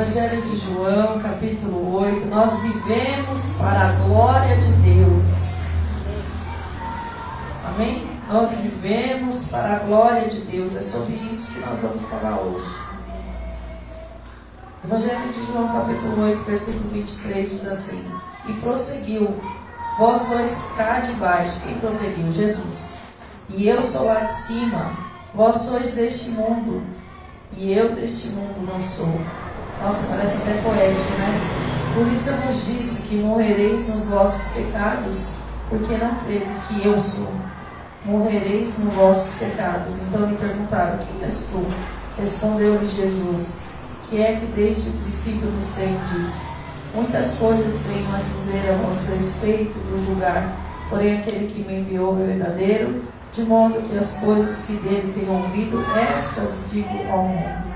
Evangelho de João, capítulo 8. Nós vivemos para a glória de Deus. Amém? Nós vivemos para a glória de Deus. É sobre isso que nós vamos falar hoje. Evangelho de João, capítulo 8, versículo 23 diz assim: E prosseguiu: Vós sois cá de baixo. Quem prosseguiu? Jesus. E eu sou lá de cima. Vós sois deste mundo. E eu deste mundo não sou. Nossa, parece até poético, né? Por isso eu vos disse que morrereis nos vossos pecados, porque não credes que eu sou. Morrereis nos vossos pecados. Então lhe perguntaram: Quem és tu? Respondeu-lhe Jesus: Que é que desde o princípio nos tenho dito? Muitas coisas tenho a dizer a vosso respeito do julgar, porém aquele que me enviou é verdadeiro, de modo que as coisas que dele tenho ouvido, essas digo ao mundo.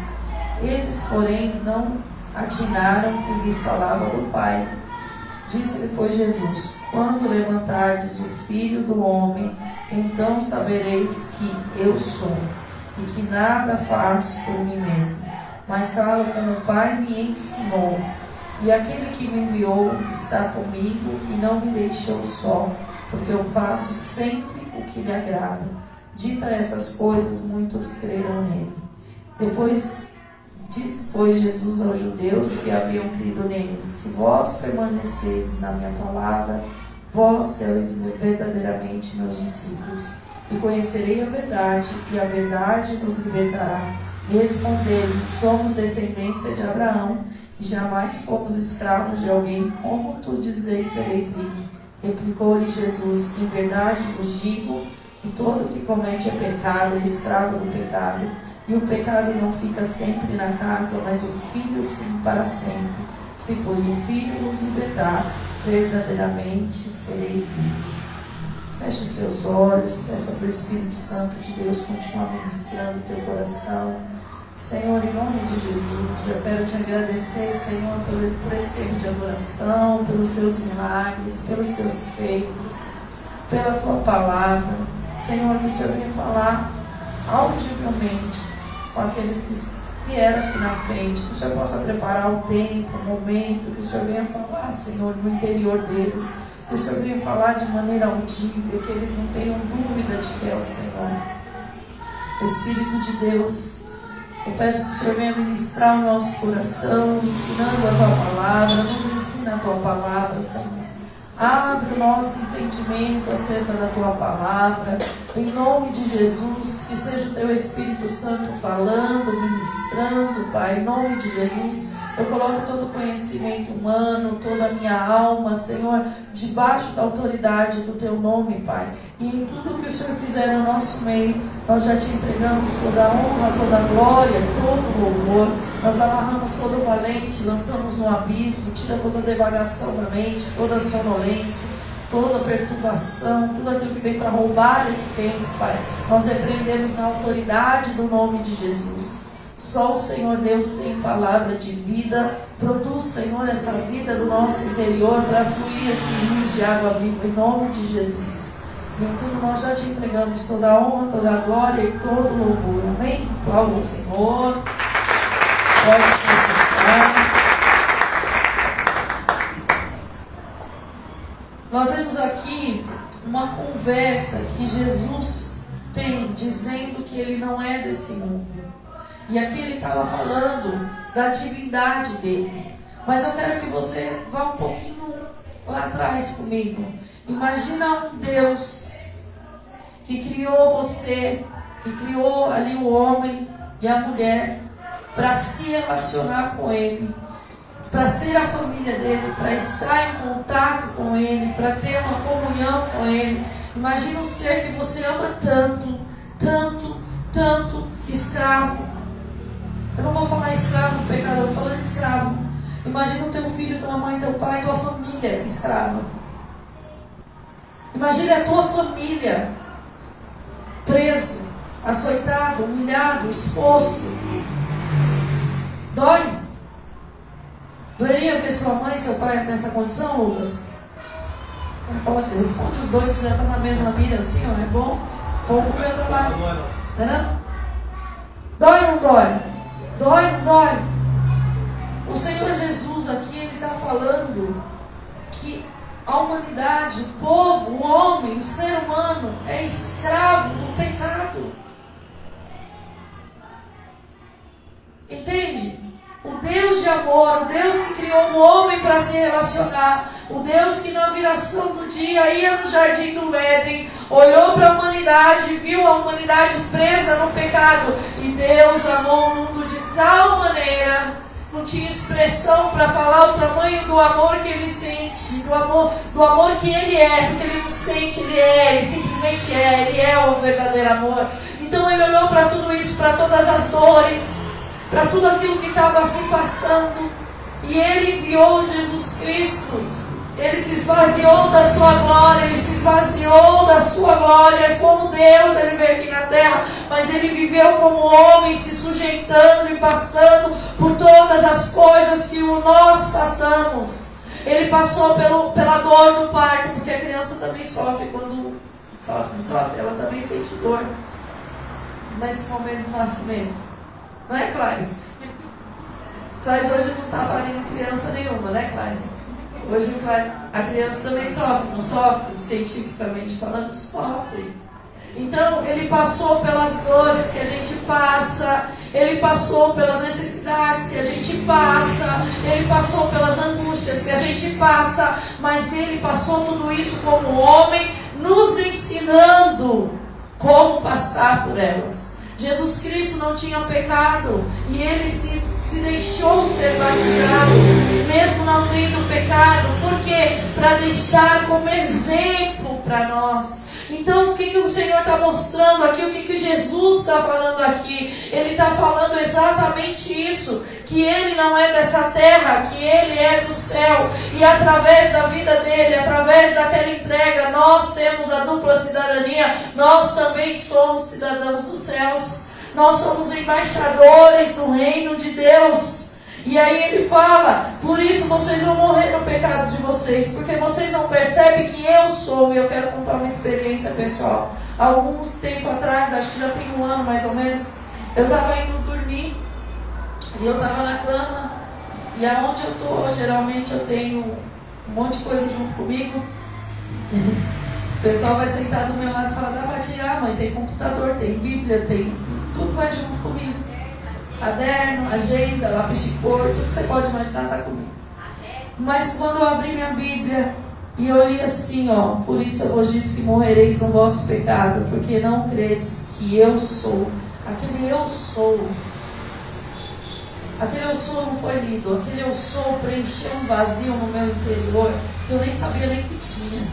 Eles, porém, não atinaram que lhes falava do Pai. Disse depois Jesus: Quando levantardes o Filho do Homem, então sabereis que eu sou, e que nada faço por mim mesmo, mas falo como o Pai me ensinou. E aquele que me enviou está comigo e não me deixou só, porque eu faço sempre o que lhe agrada. Dita essas coisas, muitos creram nele. Depois Disse, pois, Jesus aos judeus que haviam crido nele: Se vós permaneceres na minha palavra, vós sois verdadeiramente meus discípulos, e conhecerei a verdade, e a verdade vos libertará. Responderam: Somos descendência de Abraão, e jamais fomos escravos de alguém, como tu dizes sereis livre. Replicou-lhe Jesus: Em verdade vos digo que todo que comete é pecado é escravo do pecado. E o pecado não fica sempre na casa, mas o Filho sim para sempre. Se, pois, o Filho vos libertar, verdadeiramente sereis livres. Feche os seus olhos, peça para o Espírito Santo de Deus continuar ministrando o teu coração. Senhor, em nome de Jesus, eu quero te agradecer, Senhor, por, por esse tempo de adoração, pelos teus milagres, pelos teus feitos, pela tua palavra. Senhor, que o Senhor venha falar audivelmente com aqueles que vieram aqui na frente, que o Senhor possa preparar o tempo, o momento, que o Senhor venha falar, Senhor, no interior deles, que o Senhor venha falar de maneira audível, que eles não tenham dúvida de que é o Senhor. Espírito de Deus, eu peço que o Senhor venha ministrar o nosso coração, ensinando a tua palavra, nos ensina a tua palavra, Senhor. Abre o nosso entendimento acerca da tua palavra. Em nome de Jesus, que seja o teu Espírito Santo falando, ministrando, Pai. Em nome de Jesus, eu coloco todo o conhecimento humano, toda a minha alma, Senhor, debaixo da autoridade do teu nome, Pai. E em tudo que o Senhor fizer no nosso meio, nós já te entregamos toda a honra, toda a glória, todo o louvor. Nós amarramos todo o valente, lançamos no abismo, tira toda a devagação da mente, toda a sonolência, toda a perturbação, tudo aquilo que vem para roubar esse tempo, Pai. Nós repreendemos na autoridade do nome de Jesus. Só o Senhor Deus tem palavra de vida. Produz, Senhor, essa vida do nosso interior para fluir esse rio de água viva, em nome de Jesus. Em tudo nós já te entregamos toda a honra, toda a glória e todo o louvor. Amém? Ao Senhor. Pode se sentar. Nós vemos aqui uma conversa que Jesus tem dizendo que ele não é desse mundo. E aqui ele estava falando da divindade dele. Mas eu quero que você vá um pouquinho lá atrás comigo. Imagina um Deus que criou você, que criou ali o homem e a mulher para se relacionar com ele, para ser a família dele, para estar em contato com ele, para ter uma comunhão com ele. Imagina um ser que você ama tanto, tanto, tanto, escravo. Eu não vou falar escravo do pecado, eu falar escravo. Imagina o teu filho, tua mãe, teu pai, tua família escrava. Imagine a tua família preso, açoitado, humilhado, exposto. Dói? Doeria ver sua mãe e seu pai nessa condição, Lucas? Não pode, responde os dois que já estão na mesma mira assim, ó, é bom? Pouco para meu trabalho. É? Dói ou não dói? Dói ou não dói? O Senhor Jesus aqui, ele está falando a humanidade, o povo, o homem, o ser humano é escravo do pecado. Entende? O Deus de amor, o Deus que criou o homem para se relacionar, o Deus que na viração do dia ia no jardim do Éden, olhou para a humanidade, viu a humanidade presa no pecado, e Deus amou o mundo de tal maneira não tinha expressão para falar o tamanho do amor que ele sente, do amor, do amor que ele é, porque ele não sente, ele é, ele simplesmente é, ele é o verdadeiro amor. Então ele olhou para tudo isso, para todas as dores, para tudo aquilo que estava se passando, e ele enviou Jesus Cristo ele se esvaziou da sua glória, ele se esvaziou da sua glória. Como Deus, ele veio aqui na terra, mas ele viveu como homem, se sujeitando e passando por todas as coisas que nós passamos. Ele passou pelo, pela dor do parto, porque a criança também sofre quando sofre, sofre, ela também sente dor nesse momento do nascimento. Não é, Clarice? Clarice hoje não está parindo criança nenhuma, né, Clarice? Hoje a criança também sofre, não sofre? Cientificamente falando, sofre. Então, ele passou pelas dores que a gente passa, ele passou pelas necessidades que a gente passa, ele passou pelas angústias que a gente passa, mas ele passou tudo isso como homem, nos ensinando como passar por elas. Jesus Cristo não tinha pecado e ele se, se deixou ser batizado, mesmo não tendo pecado. Por quê? Para deixar como exemplo para nós. Então, o que, que o Senhor está mostrando aqui? O que, que Jesus está falando aqui? Ele está falando exatamente isso: que Ele não é dessa terra, que Ele é do céu. E através da vida dele, através daquela entrega, nós temos a dupla cidadania, nós também somos cidadãos dos céus. Nós somos embaixadores do reino de Deus. E aí ele fala: por isso vocês vão morrer no pecado de vocês, porque vocês não percebem que eu sou. E eu quero contar uma experiência pessoal. Alguns tempo atrás, acho que já tem um ano mais ou menos, eu estava indo dormir e eu estava na cama. E aonde eu estou, geralmente eu tenho um monte de coisa junto comigo. O pessoal vai sentar do meu lado e falar: dá para tirar, mãe? Tem computador, tem Bíblia, tem. Tudo vai junto comigo caderno, agenda, lápis de cor, tudo que você pode imaginar está comigo. Mas quando eu abri minha Bíblia e eu li assim, ó, por isso eu vos disse que morrereis no vosso pecado, porque não credes que eu sou. Aquele eu sou. Aquele eu sou não foi lido, aquele eu sou preencheu um vazio no meu interior que eu nem sabia nem que tinha.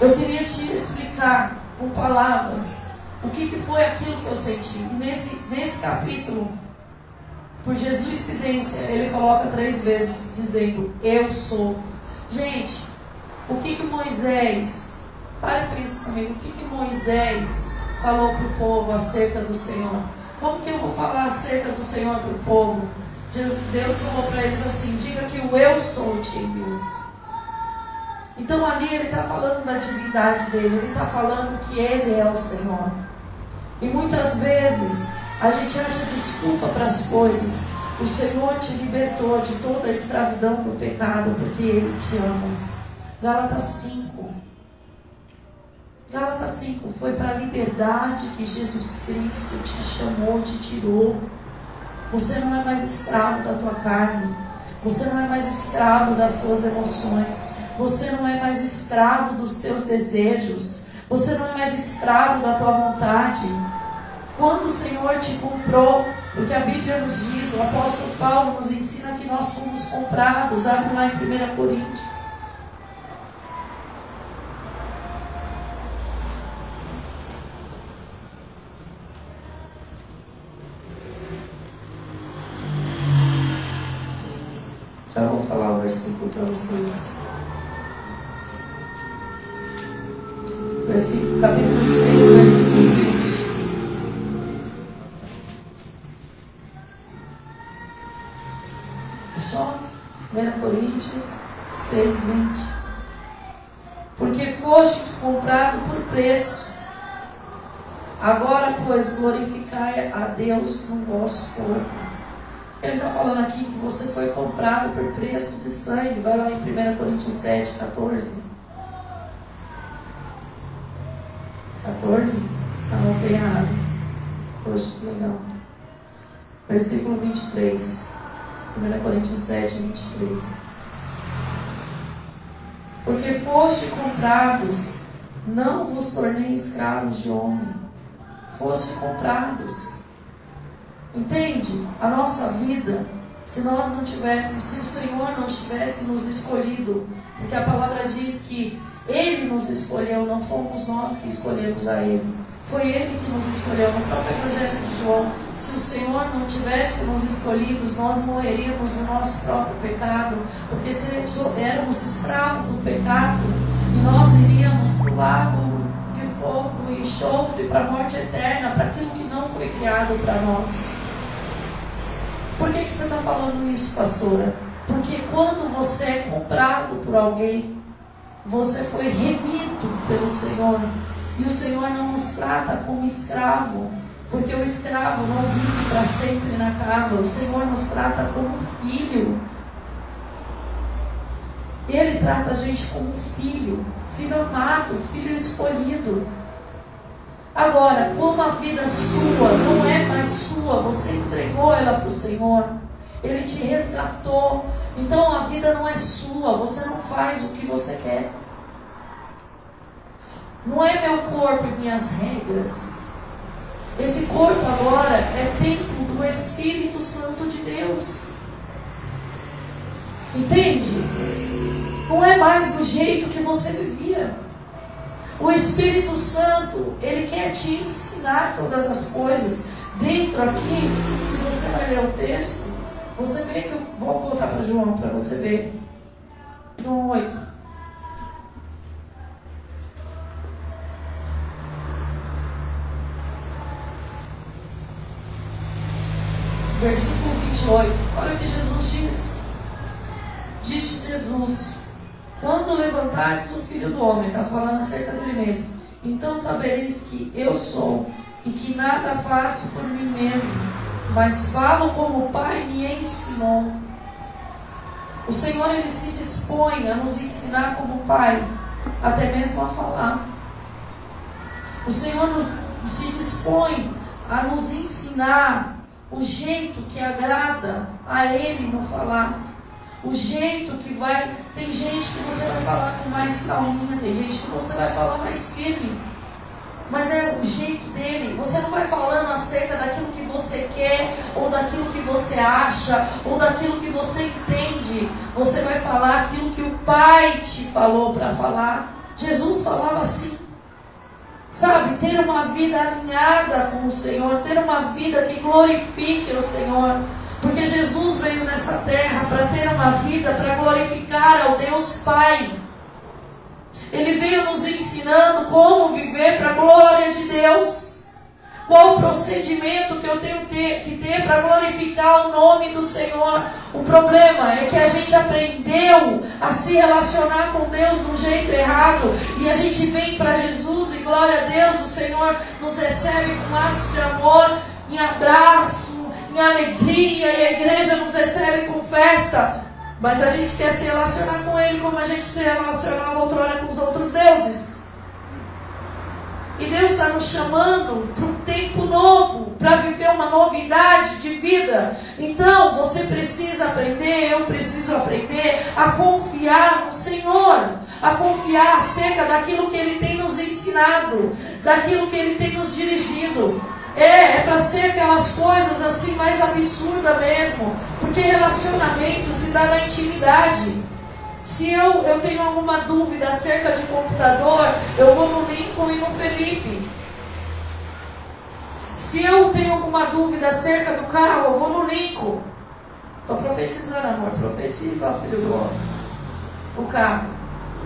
Eu queria te explicar com palavras o que, que foi aquilo que eu senti. Nesse, nesse capítulo, por Jesus incidência, ele coloca três vezes dizendo: Eu sou. Gente, o que, que Moisés, para e pensa comigo, o que, que Moisés falou para o povo acerca do Senhor? Como que eu vou falar acerca do Senhor para o povo? Deus falou para eles assim: diga que o eu sou te enviou. Então ali ele está falando da divindade dele, ele está falando que ele é o Senhor. E muitas vezes a gente acha desculpa para as coisas. O Senhor te libertou de toda a escravidão do pecado, porque Ele te ama. Gálatas 5. Gálatas 5 foi para a liberdade que Jesus Cristo te chamou, te tirou. Você não é mais escravo da tua carne. Você não é mais escravo das tuas emoções. Você não é mais escravo dos teus desejos. Você não é mais escravo da tua vontade. Quando o Senhor te comprou, porque a Bíblia nos diz, o apóstolo Paulo nos ensina que nós fomos comprados. Abre lá em 1 Coríntios. Já vou falar o versículo para vocês. versículo, capítulo 6, versículo 20. Fechou? 1 Coríntios 6, 20. Porque fostes comprado por preço. Agora, pois, glorificai a Deus no vosso corpo. Ele está falando aqui que você foi comprado por preço de sangue. Vai lá em 1 Coríntios 7, 14. 14? Anotei errado. Poxa, que legal. Versículo 23. 1 Coríntios 7, 23. Porque foste comprados, não vos tornei escravos de homem. Foste comprados. Entende? A nossa vida, se nós não tivéssemos, se o Senhor não tivesse nos escolhido, porque a palavra diz que Ele nos escolheu, não fomos nós que escolhemos a Ele. Foi Ele que nos escolheu. No próprio Evangelho de João, se o Senhor não tivesse nos escolhido, nós morreríamos no nosso próprio pecado, porque éramos escravos do pecado e nós iríamos para o lago de fogo e enxofre para a morte eterna, para aquilo que não foi criado para nós. Por que, que você está falando isso, pastora? Porque quando você é comprado por alguém, você foi remido pelo Senhor. E o Senhor não nos trata como escravo, porque o escravo não vive para sempre na casa. O Senhor nos trata como filho. Ele trata a gente como filho, filho amado, filho escolhido. Agora, como a vida sua não é mais sua, você entregou ela para o Senhor, Ele te resgatou. Então a vida não é sua, você não faz o que você quer. Não é meu corpo e minhas regras. Esse corpo agora é templo do Espírito Santo de Deus. Entende? Não é mais do jeito que você vivia. O Espírito Santo, ele quer te ensinar todas as coisas. Dentro aqui, se você vai ler o texto, você vê que eu vou voltar para João para você ver. João 8. versículo 28. Olha o que Jesus diz. Diz Jesus: Quando levantares o filho do homem, está falando acerca dele mesmo, então sabereis que eu sou e que nada faço por mim mesmo, mas falo como o Pai me ensinou. O Senhor ele se dispõe a nos ensinar como Pai, até mesmo a falar. O Senhor nos, se dispõe a nos ensinar o jeito que agrada a ele no falar. O jeito que vai. Tem gente que você vai falar com mais calminha, tem gente que você vai falar mais firme. Mas é o jeito dele. Você não vai falando acerca daquilo que você quer, ou daquilo que você acha, ou daquilo que você entende. Você vai falar aquilo que o Pai te falou para falar. Jesus falava assim. Sabe, ter uma vida alinhada com o Senhor, ter uma vida que glorifique o Senhor. Porque Jesus veio nessa terra para ter uma vida para glorificar ao Deus Pai. Ele veio nos ensinando como viver para a glória de Deus. Qual o procedimento que eu tenho que ter para glorificar o nome do Senhor? O problema é que a gente aprendeu a se relacionar com Deus de um jeito errado. E a gente vem para Jesus e glória a Deus, o Senhor nos recebe com laço de amor, em abraço, em alegria, e a igreja nos recebe com festa. Mas a gente quer se relacionar com Ele como a gente se relacionava outrora com os outros deuses. E Deus está nos chamando para um tempo novo, para viver uma novidade de vida. Então você precisa aprender, eu preciso aprender a confiar no Senhor, a confiar acerca daquilo que Ele tem nos ensinado, daquilo que Ele tem nos dirigido. É, é para ser aquelas coisas assim mais absurdas mesmo, porque relacionamento se dá na intimidade. Se eu, eu tenho alguma dúvida acerca de computador, eu vou no Lincoln e no Felipe. Se eu tenho alguma dúvida acerca do carro, eu vou no Lincoln. Estou profetizando, amor. Profetiza, filho do homem. O carro.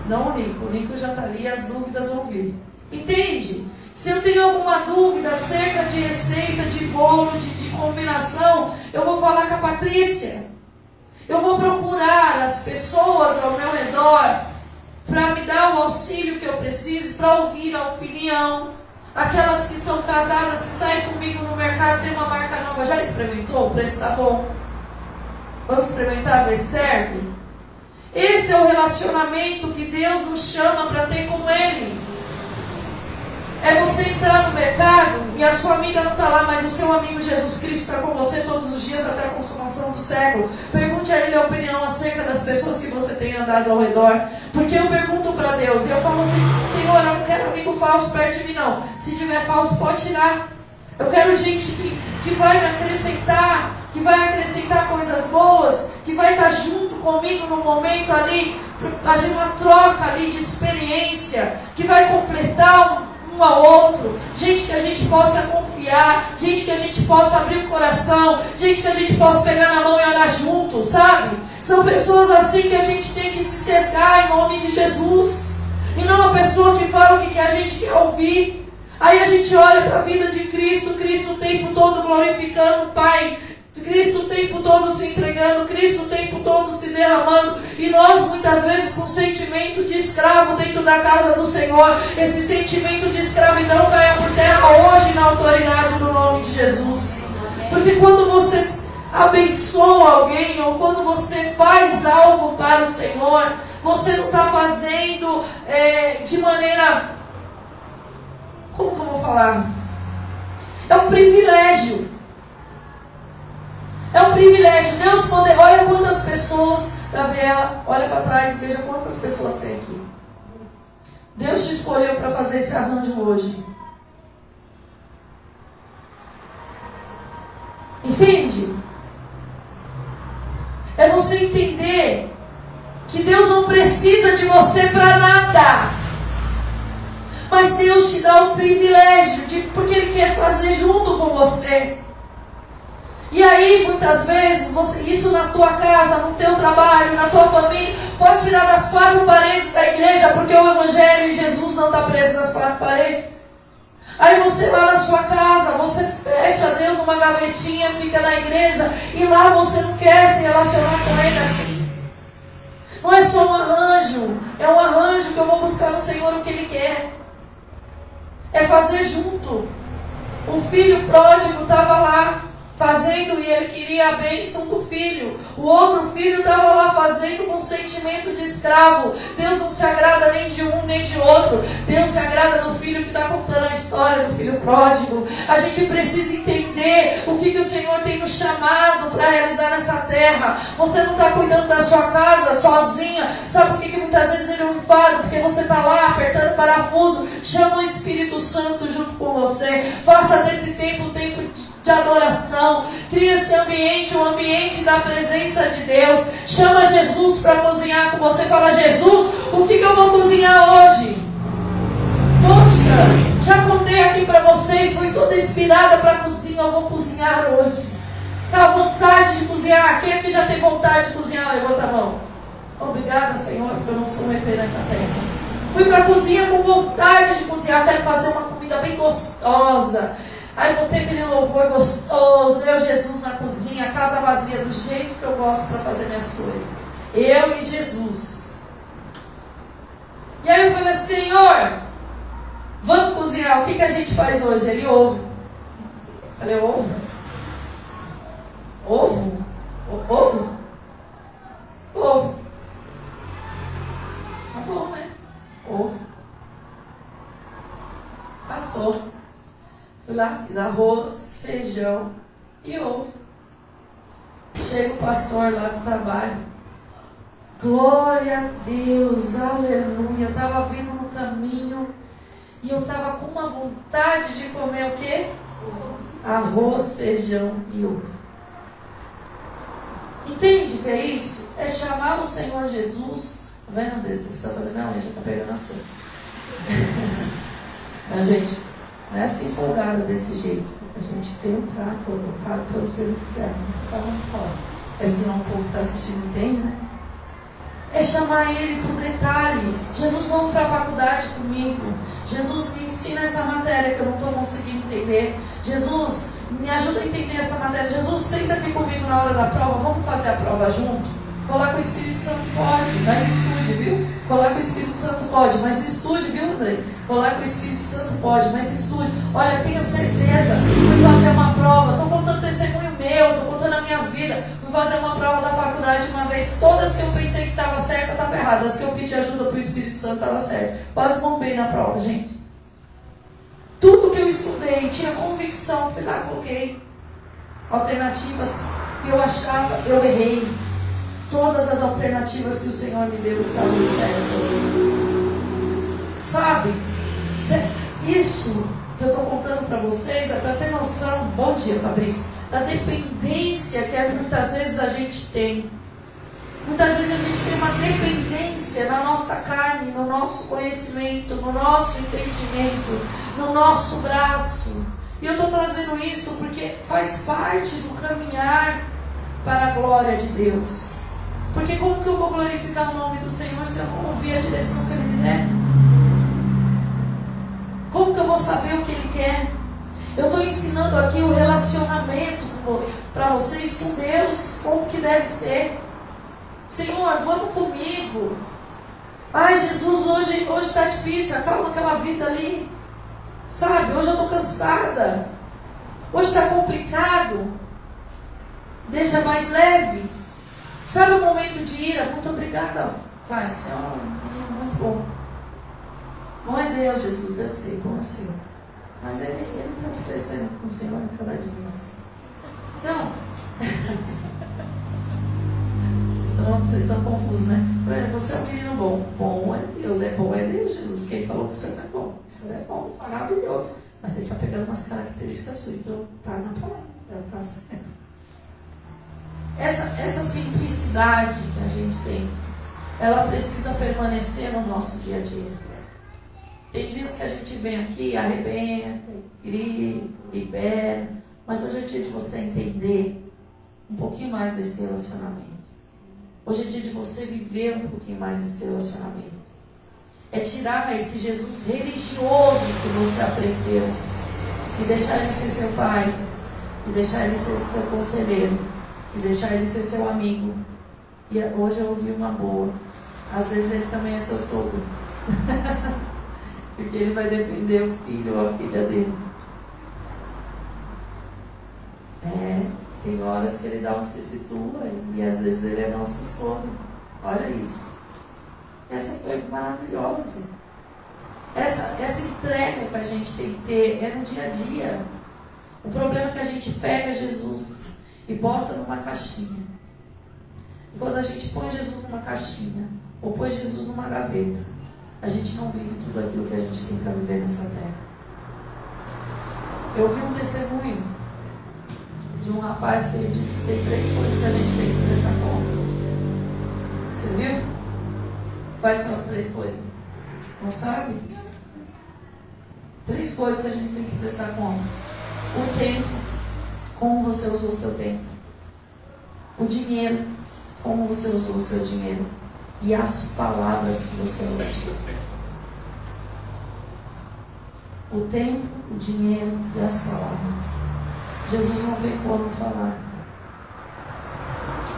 Não o Lincoln. O Lincoln já está ali as dúvidas vão vir. Entende? Se eu tenho alguma dúvida acerca de receita, de bolo, de, de combinação, eu vou falar com a Patrícia. Eu vou procurar as pessoas ao meu redor para me dar o auxílio que eu preciso, para ouvir a opinião. Aquelas que são casadas, se saem comigo no mercado, tem uma marca nova, já experimentou? O preço está bom. Vamos experimentar ver certo? Esse é o relacionamento que Deus nos chama para ter com Ele. É você entrar no mercado e a sua amiga não está lá, mas o seu amigo Jesus Cristo está com você todos os dias até a consumação do século. Pergunte a Ele a opinião acerca das pessoas que você tem andado ao redor. Porque eu pergunto para Deus, eu falo assim, Senhor, eu não quero amigo falso perto de mim, não. Se tiver falso, pode tirar. Eu quero gente que, que vai me acrescentar, que vai acrescentar coisas boas, que vai estar junto comigo no momento ali, fazer uma troca ali de experiência, que vai completar um um ao outro, gente que a gente possa confiar, gente que a gente possa abrir o coração, gente que a gente possa pegar na mão e orar junto, sabe? São pessoas assim que a gente tem que se cercar em nome de Jesus. E não uma pessoa que fala o que a gente quer ouvir. Aí a gente olha para a vida de Cristo, Cristo o tempo todo glorificando o Pai, Cristo o tempo todo se entregando, Cristo o tempo todo se derramando, e nós muitas vezes com sentimento de escravo dentro da casa do Senhor. Esse sentimento de escravidão caia por terra hoje na autoridade do nome de Jesus. Porque quando você abençoa alguém ou quando você faz algo para o Senhor, você não está fazendo é, de maneira. Como que eu vou falar? É um privilégio. É um privilégio. Deus poder. Olha quantas pessoas, Gabriela, olha para trás, veja quantas pessoas tem aqui. Deus te escolheu para fazer esse arranjo hoje. Entende? É você entender que Deus não precisa de você para nada. Mas Deus te dá o privilégio de porque Ele quer fazer junto com você. E aí, muitas vezes, você, isso na tua casa, no teu trabalho, na tua família, pode tirar das quatro paredes da igreja, porque o Evangelho e Jesus não está preso nas quatro paredes. Aí você lá na sua casa, você fecha Deus numa gavetinha, fica na igreja, e lá você não quer se relacionar com Ele assim. Não é só um arranjo, é um arranjo que eu vou buscar no Senhor o que Ele quer. É fazer junto. O filho pródigo estava lá fazendo e ele queria a bênção do filho. O outro filho estava lá fazendo com sentimento de escravo. Deus não se agrada nem de um nem de outro. Deus se agrada do filho que está contando a história do filho pródigo. A gente precisa entender o que, que o Senhor tem nos chamado para realizar nessa terra. Você não está cuidando da sua casa sozinha. Sabe por que, que muitas vezes ele é um enfado? Porque você está lá apertando parafuso. Chama o Espírito Santo junto com você. Faça desse tempo um tempo de de adoração. Cria esse ambiente, um ambiente da presença de Deus. Chama Jesus para cozinhar com você. Fala, Jesus, o que, que eu vou cozinhar hoje? Poxa, já contei aqui para vocês, fui toda inspirada para cozinhar. Eu vou cozinhar hoje. Tá vontade de cozinhar? Quem aqui já tem vontade de cozinhar? Levanta a mão. Obrigada, Senhor, porque eu não sou meter nessa terra. Fui para a cozinha com vontade de cozinhar. Quero fazer uma comida bem gostosa Aí botei aquele louvor gostoso, eu Jesus na cozinha, casa vazia, do jeito que eu gosto para fazer minhas coisas. Eu e Jesus. E aí eu falei, Senhor, vamos cozinhar. O que, que a gente faz hoje? Ele ovo. Falei, ovo? Ovo? O, ovo? Ovo. Tá bom, né? Ovo. Passou. Fui fiz arroz, feijão e ovo. Chega o pastor lá do trabalho. Glória a Deus, aleluia. Eu estava vindo no caminho e eu estava com uma vontade de comer o quê? Arroz, feijão e ovo. Entende que é isso? É chamar o Senhor Jesus. Tá vendo, Deus? Você precisa fazer minha unha, já está pegando a sua. a gente, não é assim folgada desse jeito. A gente tem um trato para o ser externo. Para só. É senão o povo está assistindo, entende, né? É chamar ele para o detalhe. Jesus, vamos para a faculdade comigo. Jesus, me ensina essa matéria que eu não estou conseguindo entender. Jesus, me ajuda a entender essa matéria. Jesus, senta aqui comigo na hora da prova. Vamos fazer a prova junto? Colar com o Espírito Santo pode, mas estude, viu? Colar com o Espírito Santo pode, mas estude, viu, André? Colar com o Espírito Santo pode, mas estude. Olha, tenha certeza. Fui fazer uma prova, estou contando testemunho meu, estou contando a minha vida. Fui fazer uma prova da faculdade uma vez. Todas que eu pensei que estava certa, estava errada. As que eu pedi ajuda para o Espírito Santo, estava certa. Quase bombei na prova, gente. Tudo que eu estudei, tinha convicção, fui lá, coloquei alternativas que eu achava, eu errei. Todas as alternativas que o Senhor me deu estavam certas. Sabe? Isso que eu estou contando para vocês é para ter noção, bom dia Fabrício, da dependência que muitas vezes a gente tem. Muitas vezes a gente tem uma dependência na nossa carne, no nosso conhecimento, no nosso entendimento, no nosso braço. E eu estou trazendo isso porque faz parte do caminhar para a glória de Deus. Porque como que eu vou glorificar o nome do Senhor se eu não ouvir a direção que Ele me der? Como que eu vou saber o que Ele quer? Eu estou ensinando aqui o relacionamento para vocês com Deus, como que deve ser. Senhor, vamos comigo. Ai, Jesus, hoje está hoje tá difícil, acalma aquela vida ali. Sabe, hoje eu estou cansada. Hoje está complicado. Deixa mais leve. Sabe o momento de ira? Muito obrigada. Você é muito bom. Bom é Deus, Jesus, eu sei, bom é o Senhor. Mas ele está oferecendo com o Senhor cada dia mais. Não. vocês, estão, vocês estão confusos, né? Você é um menino bom. Bom é Deus, é bom é Deus, Jesus. Quem falou que o Senhor é bom? Isso é bom, maravilhoso. Mas ele está pegando umas características suas, então está na palavra, está certo. Essa, essa simplicidade que a gente tem, ela precisa permanecer no nosso dia a dia. Tem dias que a gente vem aqui, arrebenta, grita, libera, mas hoje é dia de você entender um pouquinho mais desse relacionamento. Hoje é dia de você viver um pouquinho mais desse relacionamento. É tirar esse Jesus religioso que você aprendeu e deixar ele ser seu pai, e deixar ele ser seu conselheiro e deixar ele ser seu amigo. E hoje eu ouvi uma boa. Às vezes ele também é seu sogro. Porque ele vai defender o filho ou a filha dele. É, tem horas que ele dá um se situa e às vezes ele é nosso sogro. Olha isso. Essa foi maravilhosa. Essa, essa entrega que a gente tem que ter é no dia a dia. O problema é que a gente pega Jesus e bota numa caixinha. E quando a gente põe Jesus numa caixinha, ou põe Jesus numa gaveta, a gente não vive tudo aquilo que a gente tem para viver nessa terra. Eu vi um testemunho de um rapaz que ele disse que tem três coisas que a gente tem que prestar conta. Você viu? Quais são as três coisas? Não sabe? Três coisas que a gente tem que prestar conta. O tempo, como você usou o seu tempo. O dinheiro, como você usou o seu dinheiro. E as palavras que você usou. O tempo, o dinheiro e as palavras. Jesus não tem como falar.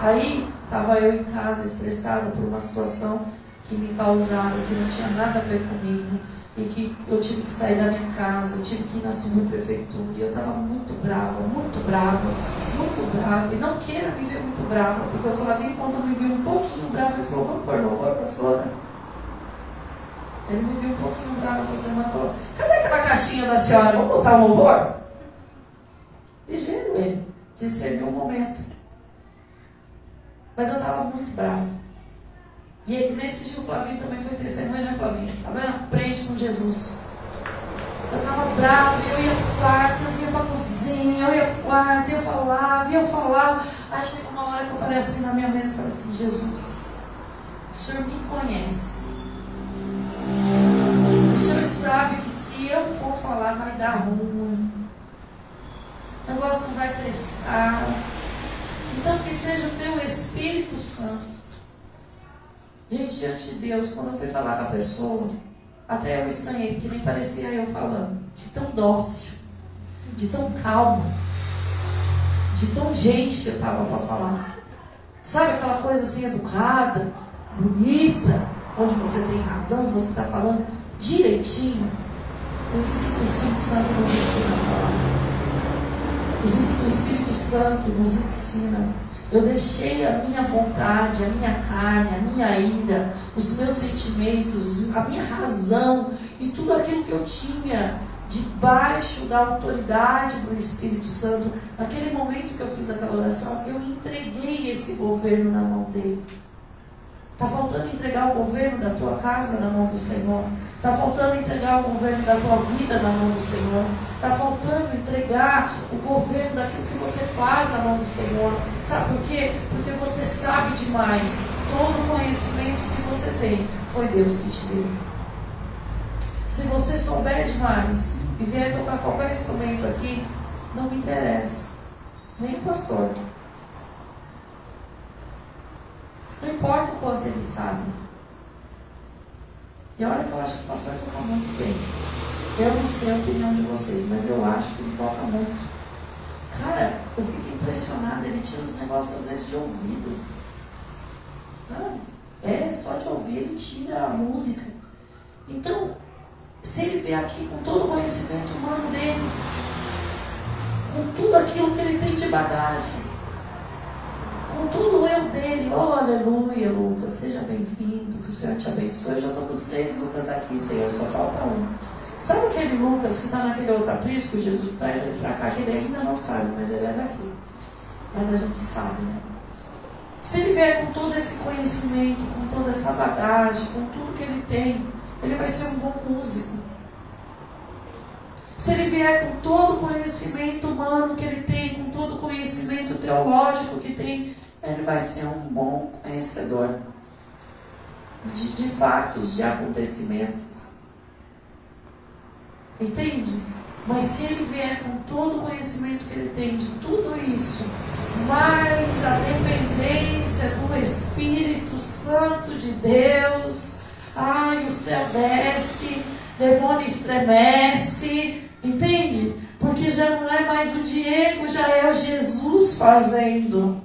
Aí, estava eu em casa estressada por uma situação que me causava, que não tinha nada a ver comigo e que eu tive que sair da minha casa, tive que ir na subprefeitura, e eu estava muito brava, muito brava, muito brava, e não queira me ver muito brava, porque eu falava, e quando me viu um pouquinho brava, ele falou, vamos pôr louvor, pastora? Ele me viu um pouquinho brava essa semana e falou, cadê aquela caixinha da senhora? Vamos botar um louvor? Ligeiro ele, discerniu um momento. Mas eu estava muito brava. E nesse dia o Flavinho também foi testemunha, né, Flavinho? Tá vendo? Aprende com Jesus. Eu estava brava, eu ia pro quarto, eu ia pra cozinha, eu ia pro quarto, eu falava, eu falava. Aí chega uma hora que eu apareci assim na minha mesa e falei assim, Jesus, o Senhor me conhece. O Senhor sabe que se eu for falar vai dar ruim. O negócio não vai prestar. Então que seja o teu Espírito Santo Gente, diante de Deus, quando eu fui falar com a pessoa, até eu estranhei, porque nem parecia eu falando. De tão dócil, de tão calma, de tão gente que eu estava para falar. Sabe aquela coisa assim educada, bonita, onde você tem razão, você está falando direitinho. O Espírito Santo nos ensina a falar. O Espírito Santo nos ensina. Eu deixei a minha vontade, a minha carne, a minha ira, os meus sentimentos, a minha razão e tudo aquilo que eu tinha debaixo da autoridade do Espírito Santo. Naquele momento que eu fiz aquela oração, eu entreguei esse governo na mão dele. Está faltando entregar o governo da tua casa na mão do Senhor. Está faltando entregar o governo da tua vida na mão do Senhor. Está faltando entregar o governo daquilo que você faz na mão do Senhor. Sabe por quê? Porque você sabe demais. Todo o conhecimento que você tem foi Deus que te deu. Se você souber demais e vier tocar qualquer instrumento aqui, não me interessa. Nem o pastor. Não importa o quanto ele sabe. E olha que eu acho que o pastor toca muito bem. Eu não sei a opinião de vocês, mas eu acho que ele toca muito. Cara, eu fico impressionado, ele tira os negócios às vezes de ouvido. Ah, é, só de ouvir ele tira a música. Então, se ele vier aqui com todo o conhecimento humano dele, com tudo aquilo que ele tem de bagagem, com tudo eu dele. Oh, aleluia, Lucas, seja bem-vindo, que o Senhor te abençoe. Eu já estou com os três Lucas aqui, Senhor, só falta um. Sabe aquele Lucas que está naquele outro aprisco que Jesus traz ele para cá, que ele ainda não sabe, mas ele é daqui. Mas a gente sabe, né? Se ele vier com todo esse conhecimento, com toda essa bagagem, com tudo que ele tem, ele vai ser um bom músico. Se ele vier com todo o conhecimento humano que ele tem, com todo o conhecimento teológico que tem, ele vai ser um bom conhecedor de, de fatos, de acontecimentos. Entende? Mas se ele vier com todo o conhecimento que ele tem de tudo isso, mais a dependência do Espírito Santo de Deus, ai, o céu desce, demônio estremece, entende? Porque já não é mais o Diego, já é o Jesus fazendo.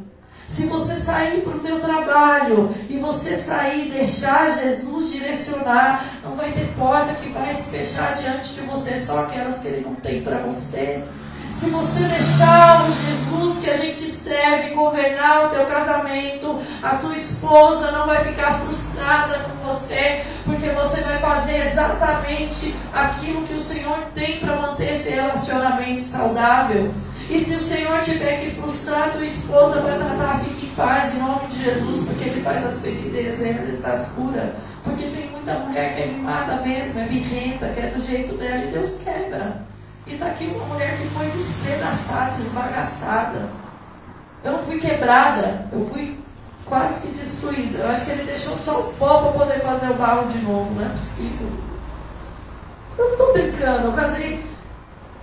Se você sair para o teu trabalho e você sair e deixar Jesus direcionar, não vai ter porta que vai se fechar diante de você, só aquelas que ele não tem para você. Se você deixar o Jesus que a gente serve governar o teu casamento, a tua esposa não vai ficar frustrada com você, porque você vai fazer exatamente aquilo que o Senhor tem para manter esse relacionamento saudável. E se o Senhor tiver que frustrar tua esposa para tratar, fique em paz em nome de Jesus, porque Ele faz as feridas, Ele as cura. Porque tem muita mulher que é mimada mesmo, é birrenta, que é do jeito dela, e Deus quebra. E está aqui uma mulher que foi despedaçada, esbagaçada. Eu não fui quebrada, eu fui quase que destruída. Eu acho que ele deixou só o pó para poder fazer o barro de novo, não é possível. Eu não estou brincando, eu casei.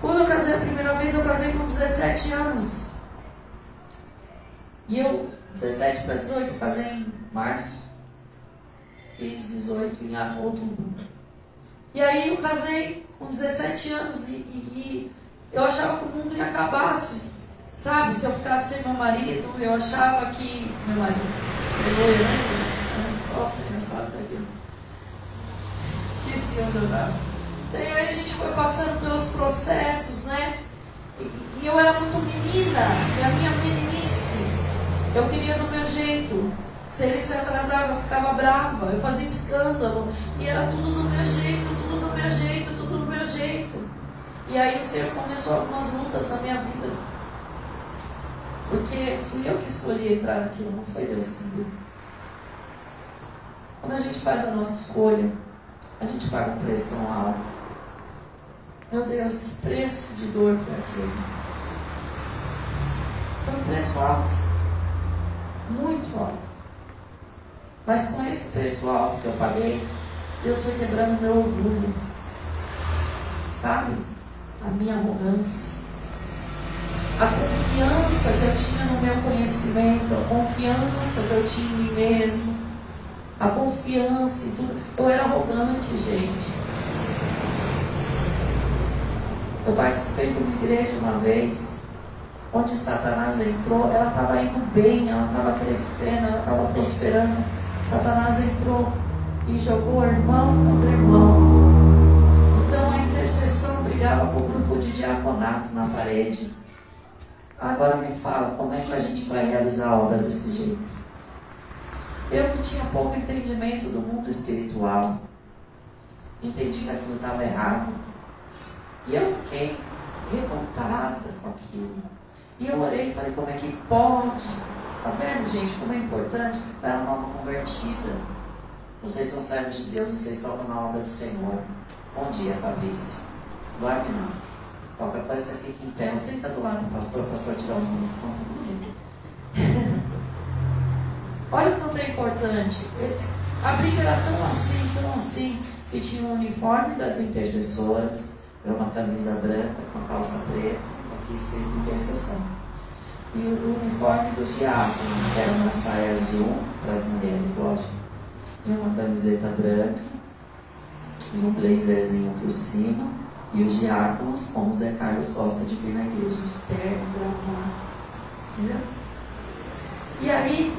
Quando eu casei a primeira vez, eu casei com 17 anos. E eu, 17 para 18, casei em março. Fiz 18 em outubro. E aí eu casei com 17 anos e, e, e eu achava que o mundo ia acabar sabe? Se eu ficasse sem meu marido, eu achava que. Meu marido. Eu, né? Só não sabe daquilo. Esqueci onde eu estava. Então, aí a gente foi passando pelos processos, né? E, eu era muito menina, e a minha meninice, eu queria do meu jeito. Se ele se atrasava, eu ficava brava, eu fazia escândalo. E era tudo do meu jeito, tudo do meu jeito, tudo do meu jeito. E aí o Senhor começou algumas lutas na minha vida. Porque fui eu que escolhi entrar naquilo, não foi Deus que me. Quando a gente faz a nossa escolha, a gente paga um preço tão alto. Meu Deus, que preço de dor foi aquele. Foi um preço alto. Muito alto. Mas com esse preço alto que eu paguei, Deus foi quebrando meu orgulho. Sabe? A minha arrogância. A confiança que eu tinha no meu conhecimento, a confiança que eu tinha em mim mesmo, a confiança e tudo. Eu era arrogante, gente. Eu participei de uma igreja uma vez, onde Satanás entrou, ela estava indo bem, ela estava crescendo, ela estava prosperando. Satanás entrou e jogou irmão contra irmão. Então a intercessão brigava com o grupo de diaconato na parede. Agora me fala, como é que a gente vai realizar a obra desse jeito? Eu que tinha pouco entendimento do mundo espiritual, entendi que aquilo estava errado. E eu fiquei revoltada com aquilo. E eu orei e falei, como é que pode? Tá vendo, gente, como é importante para a nova convertida? Vocês são servos de Deus, vocês estão na obra do Senhor. Bom dia, Fabrício. Dorme não. Qualquer coisa você fica em pé, senta do lado do pastor, o pastor tirar os missões, tá tudo. Olha o quanto é importante. A briga era tão assim, tão assim, que tinha um uniforme das intercessoras, era uma camisa branca com a calça preta, aqui escrito intercessão. E o uniforme dos diáconos era uma saia azul, para as mulheres, lógico, e uma camiseta branca, e um blazerzinho por cima, e os diáconos, como o Zé Carlos gosta de vir na igreja, de terno, gravado. Entendeu? E aí,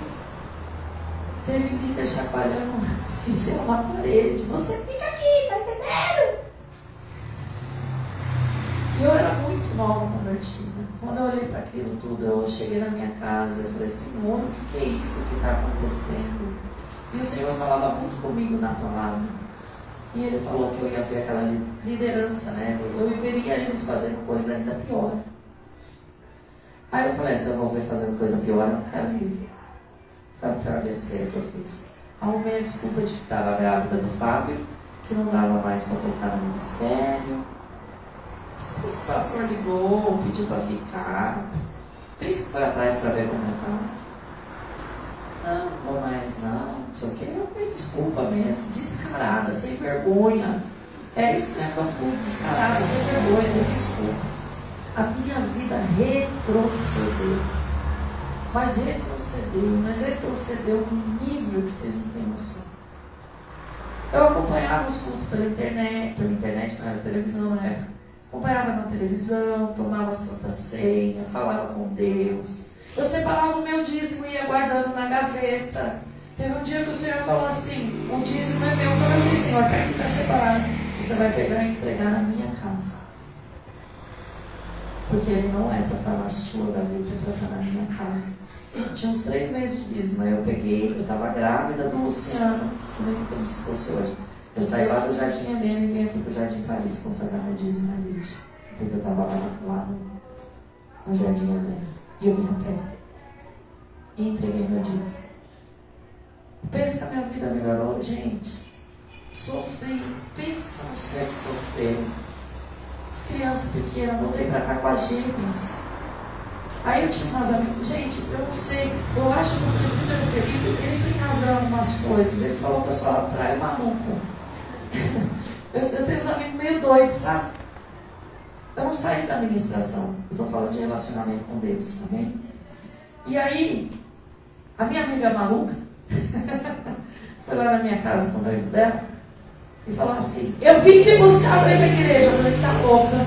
teve líder chacoalhando oficial na parede. Você fica aqui, tá entendendo? E eu era muito nova convertida. Quando eu olhei para aquilo tudo, eu cheguei na minha casa e falei, Senhor, o que, é isso que está acontecendo? E o Senhor falava muito comigo na palavra. E ele falou que eu ia ver aquela liderança, né? Eu veria eles fazendo coisa ainda pior. Aí eu falei, se eu vou ver fazendo coisa pior, eu não quero viver. Foi a pior besteira que eu fiz. Arrumei a desculpa de que estava grávida do Fábio, que não dava mais para colocar no ministério. Esse pastor ligou, pediu para ficar. Pensa que foi atrás para ver como é que não, não vou mais não, não sei o que. Eu me desculpa mesmo, descarada, sem vergonha. É isso que eu fui, descarada, sem vergonha, me desculpa. A minha vida retrocedeu. Mas retrocedeu, mas retrocedeu num nível que vocês não têm noção. Eu acompanhava os cultos pela internet, pela internet, era televisão na época. Acompanhava na televisão, tomava santa ceia, falava com Deus. Eu separava o meu dízimo e ia guardando na gaveta. Teve um dia que o Senhor falou assim: o dízimo é meu. Eu falei assim: Senhor, está aqui, está separado. Você vai pegar e entregar na minha casa. Porque ele não é para estar na sua gaveta, é para estar na minha casa. Tinha uns três meses de dízimo, aí eu peguei, eu estava grávida do Luciano, como se fosse hoje. Eu saí lá do Jardim Helena e vim aqui para o Jardim Paris consagrar meu dízimo na igreja. Porque eu estava lá, lá no, no Jardim Helena. E eu vim a pé. E entreguei meu dízimo. Pensa que a minha vida melhorou, gente. Sofri. Pensa no ser que sofreu. As crianças pequenas, voltei para cá com as gêmeas. Aí eu tinha umas amigas, gente, eu não sei, eu acho que o presbítero Felipe, ele tem razão em algumas coisas. Ele falou que eu só atraio maluco. Eu, eu tenho uns amigos meio doidos, sabe? Eu não saio da administração. Eu estou falando de relacionamento com Deus, amém? E aí, a minha amiga maluca foi lá na minha casa com o noivo dela e falou assim: Eu vim te buscar para ir para a igreja. Eu falei: Tá louca.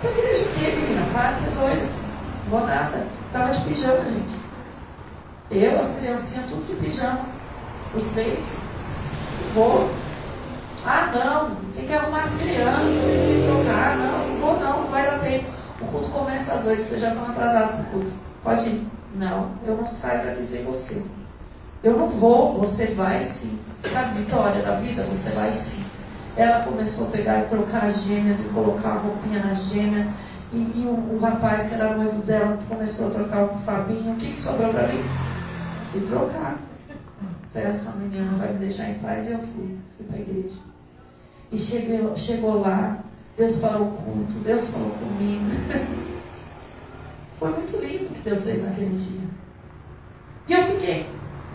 Para igreja o quê, menina? Para de ser doida. Não vou nada. Estava de pijama, gente. Eu, as criancinhas, tudo de pijama. Os três. Vou. Ah, não, tem que arrumar as crianças, tem que trocar. Não, não vou não, não vai dar tempo. O culto começa às oito, vocês já estão atrasados para o culto. Pode ir. Não, eu não saio para dizer você. Eu não vou, você vai sim. Sabe, vitória da vida, você vai sim. Ela começou a pegar e trocar as gêmeas e colocar a roupinha nas gêmeas. E, e o, o, rapaz que era noivo dela começou a trocar com o Fabinho. O que, que sobrou para mim? Se trocar. Essa menina vai me deixar em paz. E eu fui, fui para a igreja. E chegou, chegou lá, Deus falou culto, Deus falou comigo. Foi muito lindo o que Deus fez naquele dia. E eu fiquei.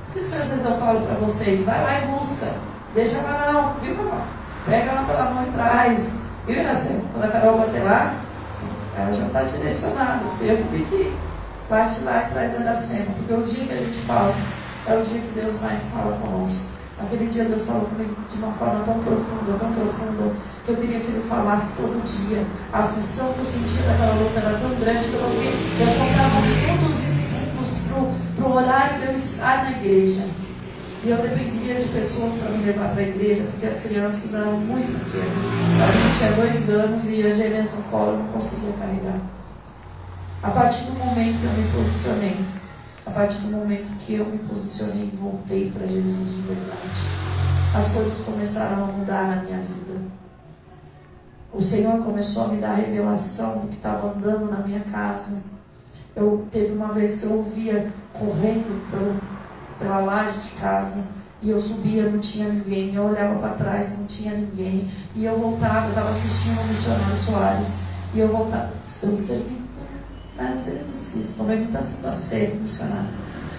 Por isso que às vezes eu falo para vocês, vai lá e busca. Deixa lá não, viu, mamãe? Pega lá pela mão e traz. Viu, Iracema? Quando a Carol bater lá, ela já está direcionada. Eu que pedi. Bate lá e traz a Iracema. Porque o dia que a gente fala, é o dia que Deus mais fala conosco. Aquele dia Deus falou comigo de uma forma tão profunda, tão profunda, que eu queria que ele falasse todo dia. A aflição que eu sentia daquela luta era tão grande que eu não vi. Eu faltava minutos e segundos para o horário de eu estar na igreja. E eu dependia de pessoas para me levar para a igreja, porque as crianças eram muito pequenas. A gente tinha dois anos e a gêmeas no colo não conseguia carregar. A partir do momento que eu me posicionei, a partir do momento que eu me posicionei e voltei para Jesus de verdade, as coisas começaram a mudar na minha vida. O Senhor começou a me dar revelação do que estava andando na minha casa. Eu teve uma vez que eu ouvia correndo pelo, pela laje de casa e eu subia, não tinha ninguém. Eu olhava para trás, não tinha ninguém. E eu voltava, eu estava assistindo o missionário Soares. E eu voltava, estou servindo ah, Jesus Cristo, tomei muita Santa Ceia missionário.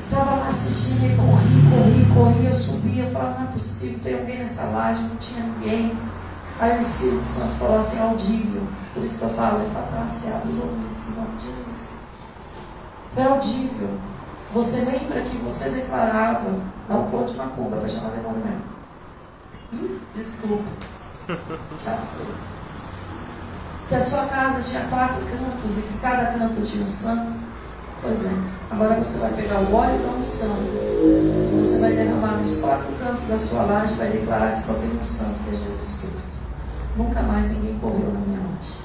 Estava lá assistindo e corri, corri, corri, eu subia, eu falava, não é possível, tem alguém nessa laje, não tinha ninguém. Aí o Espírito Santo falou assim, audível. Por isso que eu falo, é fatal, abre os ouvidos em nome de Jesus. Foi audível. Você lembra que você declarava, não pôr de macumba, para chamar demônio mesmo. Desculpa. Tchau que a sua casa tinha quatro cantos e que cada canto tinha um santo? Pois é, agora você vai pegar o óleo da unção, você vai derramar nos quatro cantos da sua laje e vai declarar que só tem um santo, que é Jesus Cristo. Nunca mais ninguém correu na minha laje.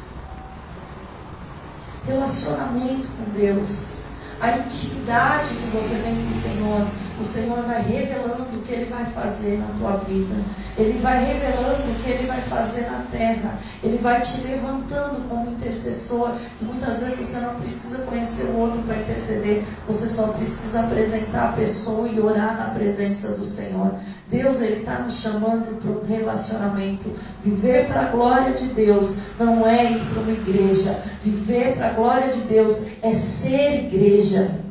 Relacionamento com Deus, a intimidade que você tem com o Senhor o Senhor vai revelando o que Ele vai fazer na tua vida. Ele vai revelando o que Ele vai fazer na terra. Ele vai te levantando como intercessor. Muitas vezes você não precisa conhecer o outro para interceder. Você só precisa apresentar a pessoa e orar na presença do Senhor. Deus ele está nos chamando para um relacionamento. Viver para a glória de Deus não é ir para uma igreja. Viver para a glória de Deus é ser igreja.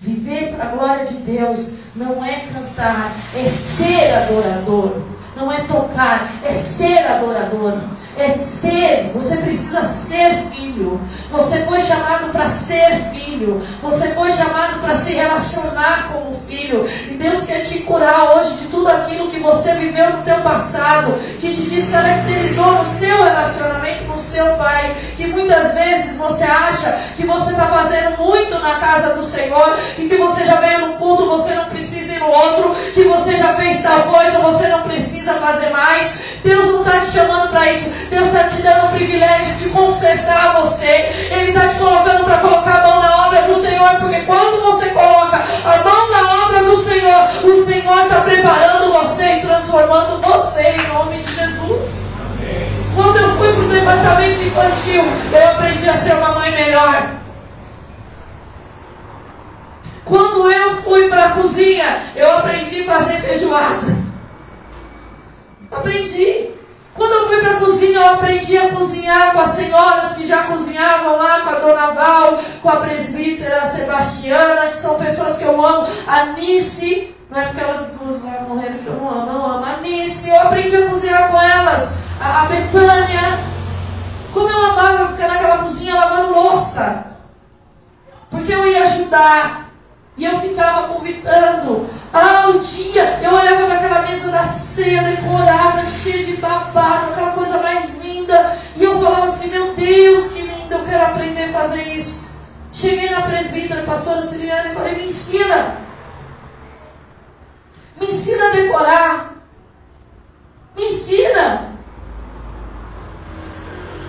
Viver para a glória de Deus não é cantar, é ser adorador. Não é tocar, é ser adorador é ser, você precisa ser filho. Você foi chamado para ser filho. Você foi chamado para se relacionar como filho. E Deus quer te curar hoje de tudo aquilo que você viveu no teu passado, que te descaracterizou no seu relacionamento com seu pai. Que muitas vezes você acha que você está fazendo muito na casa do Senhor e que você já veio no culto, você não precisa ir no outro, que você já fez tal coisa, você não precisa fazer mais. Deus não está te chamando para isso. Deus está te dando o privilégio de consertar você. Ele está te colocando para colocar a mão na obra do Senhor. Porque quando você coloca a mão na obra do Senhor, o Senhor está preparando você e transformando você em nome de Jesus. Quando eu fui para o departamento infantil, eu aprendi a ser uma mãe melhor. Quando eu fui para a cozinha, eu aprendi a fazer feijoada. Aprendi. Quando eu fui para a cozinha, eu aprendi a cozinhar com as senhoras que já cozinhavam lá, com a dona Val, com a presbítera Sebastiana, que são pessoas que eu amo. A Nice, não é porque elas lá morreram que eu não amo, eu amo. A Nice, eu aprendi a cozinhar com elas. A, a Betânia. Como eu amava ficar naquela cozinha lavando louça. Porque eu ia ajudar. E eu ficava convidando ah, o dia, eu olhava para aquela mesa da ceia decorada, cheia de babado, aquela coisa mais linda. E eu falava assim: Meu Deus, que lindo, eu quero aprender a fazer isso. Cheguei na presbítera, pastora Ciliana, e falei: Me ensina. Me ensina a decorar. Me ensina.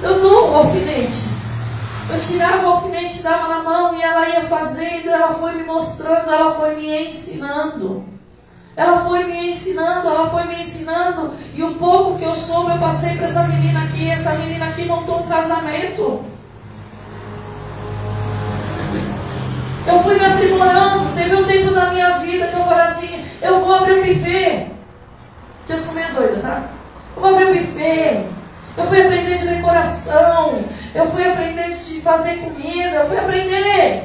Eu dou o alfinete. Eu tirava o alfinete, dava na mão e ela ia fazendo, ela foi me mostrando, ela foi me ensinando. Ela foi me ensinando, ela foi me ensinando. E o pouco que eu soube, eu passei para essa menina aqui. Essa menina aqui montou um casamento. Eu fui me aprimorando. Teve um tempo da minha vida que eu falei assim: eu vou abrir um buffet. Eu sou meio doida, tá? Eu vou abrir um buffet. Eu fui aprender de decoração. Eu fui aprender de fazer comida. Eu fui aprender.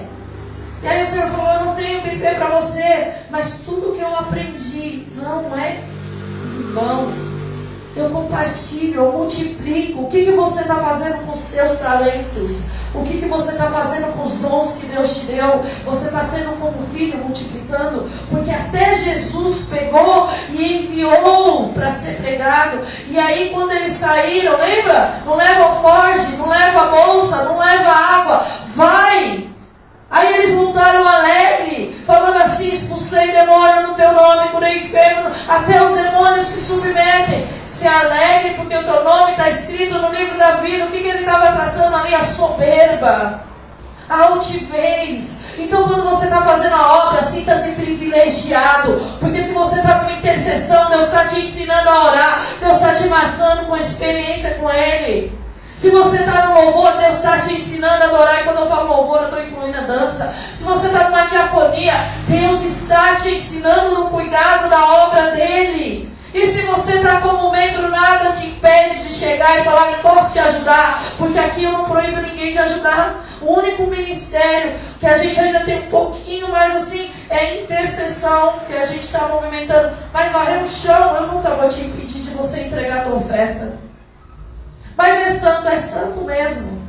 E aí o Senhor falou: Eu não tenho buffet para você. Mas tudo que eu aprendi não é vão. Eu compartilho, eu multiplico. O que, que você está fazendo com os seus talentos? O que, que você está fazendo com os dons que Deus te deu? Você está sendo como filho multiplicando? Porque até Jesus pegou e enviou para ser pregado. E aí, quando eles saíram, lembra? Não leva o forte, não leva a bolsa, não leva água. Vai! Aí eles assim: expulsei demônio no teu nome, curei enfermo, até os demônios se submetem. Se alegre, porque o teu nome está escrito no livro da vida. O que, que ele estava tratando ali? A soberba, a altivez. Então, quando você está fazendo a obra, sinta-se privilegiado, porque se você está numa intercessão, Deus está te ensinando a orar, Deus está te marcando com experiência com Ele. Se você está no louvor, Deus está te ensinando a adorar. E quando eu falo louvor, eu estou incluindo a dança. Se você está numa diaconia, Deus está te ensinando no cuidado da obra dele. E se você está como membro, nada te impede de chegar e falar: Eu posso te ajudar, porque aqui eu não proíbo ninguém de ajudar. O único ministério que a gente ainda tem um pouquinho mais assim é intercessão, que a gente está movimentando. Mas varrer o chão, eu nunca vou te impedir de você entregar a tua oferta. Mas é santo, é santo mesmo.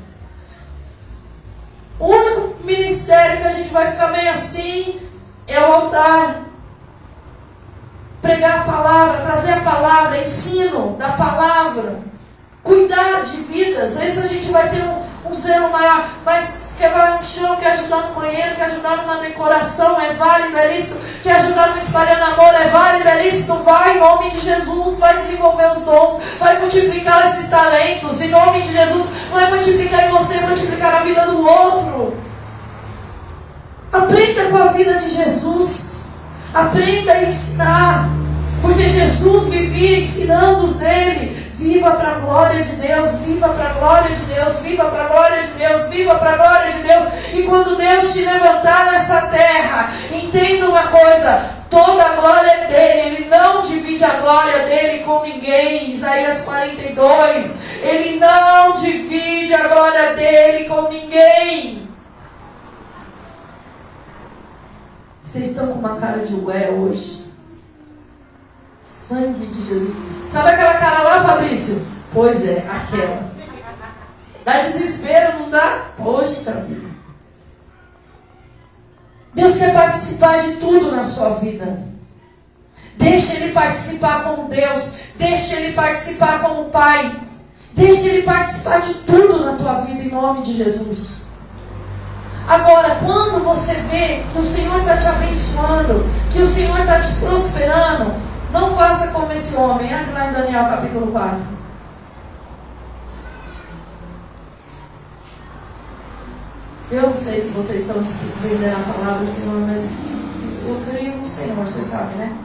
O único ministério que a gente vai ficar meio assim é o altar. Pregar a palavra, trazer a palavra, ensino da palavra, cuidar de vidas. Esse a gente vai ter um, um zelo maior. Mas quer vai no chão, quer ajudar no banheiro, quer ajudar numa decoração, é válido, é lícito. Quer ajudar no espalhando amor, é válido, é lícito. Vai em nome de Jesus, vai desenvolver os dons, vai multiplicar esses talentos. Em nome de Jesus, não é multiplicar em você, é multiplicar na vida do outro. Aprenda com a vida de Jesus. Aprenda a ensinar. Porque Jesus vivia ensinando os dele. Viva para a glória de Deus, viva para a glória de Deus, viva para a glória de Deus, viva para a glória de Deus. E quando Deus te levantar nessa terra, entenda uma coisa: toda a glória é dele, ele não divide a glória dele com ninguém. Isaías 42, ele não divide a glória dele com ninguém. Vocês estão com uma cara de ué hoje sangue de Jesus. Sabe aquela cara lá, Fabrício? Pois é, aquela. Dá desespero, não dá? Poxa vida. Deus quer participar de tudo na sua vida. Deixa Ele participar como Deus. Deixa Ele participar como Pai. Deixa Ele participar de tudo na tua vida em nome de Jesus. Agora, quando você vê que o Senhor está te abençoando, que o Senhor está te prosperando, não faça como esse homem. Olha lá em Daniel capítulo 4. Eu não sei se vocês estão entendendo a palavra, Senhor, mas eu creio no Senhor, você sabe, né?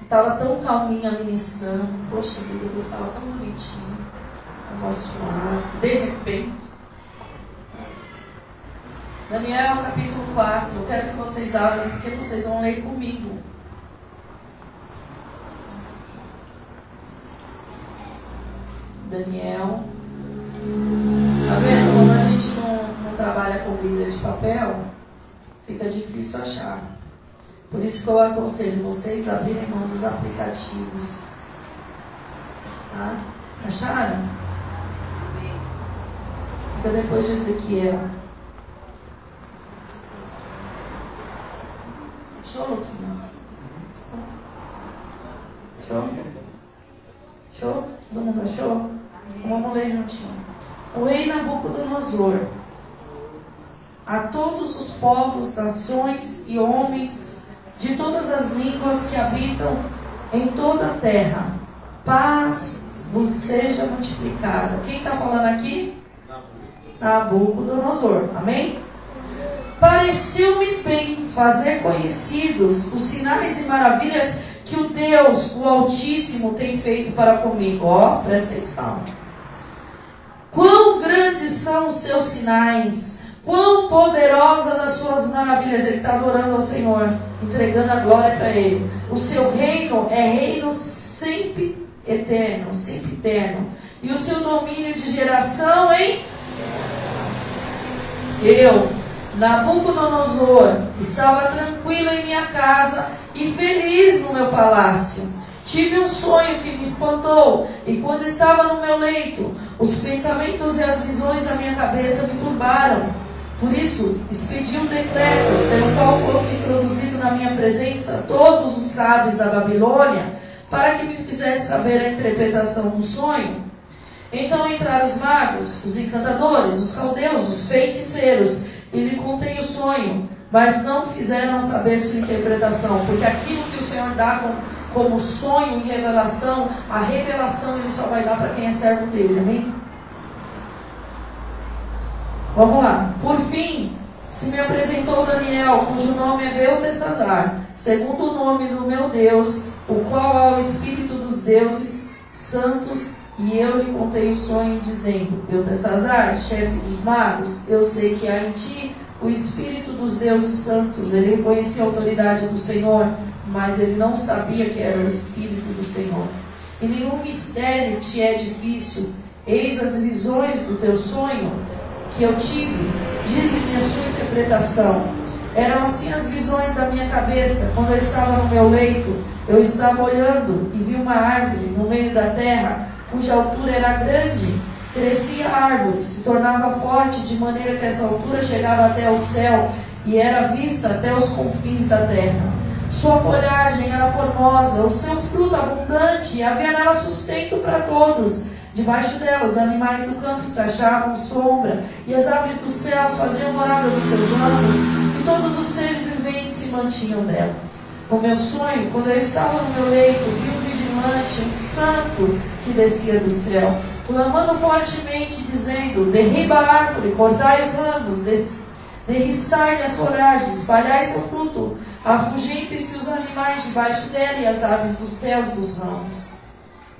Estava tão calminha ministrando. Poxa vida, estava tão bonitinho. A voz suave. De repente. Daniel capítulo 4. Eu quero que vocês abram, porque vocês vão ler comigo. Daniel. Tá vendo? Quando a gente não, não trabalha com Bíblia de papel, fica difícil achar. Por isso que eu aconselho vocês a abrirem mão dos aplicativos. Tá? Acharam? Fica depois de Ezequiel. Show, Luquinhas? Show? Show? Todo mundo achou? Vamos ler juntinho. O rei Nabucodonosor, a todos os povos, nações e homens de todas as línguas que habitam em toda a terra, paz vos seja multiplicada. Quem está falando aqui? Nabucodonosor. Amém? Pareceu-me bem fazer conhecidos os sinais e maravilhas que o Deus, o Altíssimo, tem feito para comigo. Ó, oh, presta atenção. Quão grandes são os seus sinais, quão poderosa das suas maravilhas. Ele está adorando ao Senhor, entregando a glória para Ele. O seu reino é reino sempre eterno, sempre eterno. E o seu domínio de geração em eu Nabucodonosor estava tranquilo em minha casa e feliz no meu palácio. Tive um sonho que me espantou, e quando estava no meu leito, os pensamentos e as visões da minha cabeça me turbaram. Por isso, expedi um decreto pelo qual fosse introduzido na minha presença todos os sábios da Babilônia, para que me fizesse saber a interpretação do sonho. Então entraram os magos, os encantadores, os caldeus, os feiticeiros, e lhe contei o sonho, mas não fizeram saber sua interpretação, porque aquilo que o Senhor dá como, como sonho e revelação, a revelação ele só vai dar para quem é servo dele, amém? Vamos lá. Por fim, se me apresentou Daniel, cujo nome é Beltesazar, segundo o nome do meu Deus, o qual é o Espírito dos deuses santos, e eu lhe contei o sonho, dizendo: Beltesazar, chefe dos magos, eu sei que há em ti o Espírito dos deuses santos. Ele reconhecia a autoridade do Senhor, mas ele não sabia que era o Espírito do Senhor. E nenhum mistério te é difícil. Eis as visões do teu sonho que eu tive, dize-me a sua interpretação. Eram assim as visões da minha cabeça, quando eu estava no meu leito, eu estava olhando e vi uma árvore no meio da terra, cuja altura era grande, crescia árvore, se tornava forte, de maneira que essa altura chegava até o céu e era vista até os confins da terra. Sua folhagem era formosa, o seu fruto abundante, e nela sustento para todos. Debaixo dela, os animais do campo se achavam sombra, e as aves dos céus faziam morada nos seus ramos, e todos os seres viventes se mantinham nela. O meu sonho, quando eu estava no meu leito, vi um vigilante, um santo, que descia do céu, clamando fortemente, dizendo: Derriba a árvore, cortai os ramos, derriçai as folhagens, espalhai seu fruto, afugentem-se os animais debaixo dela e as aves dos céus dos ramos.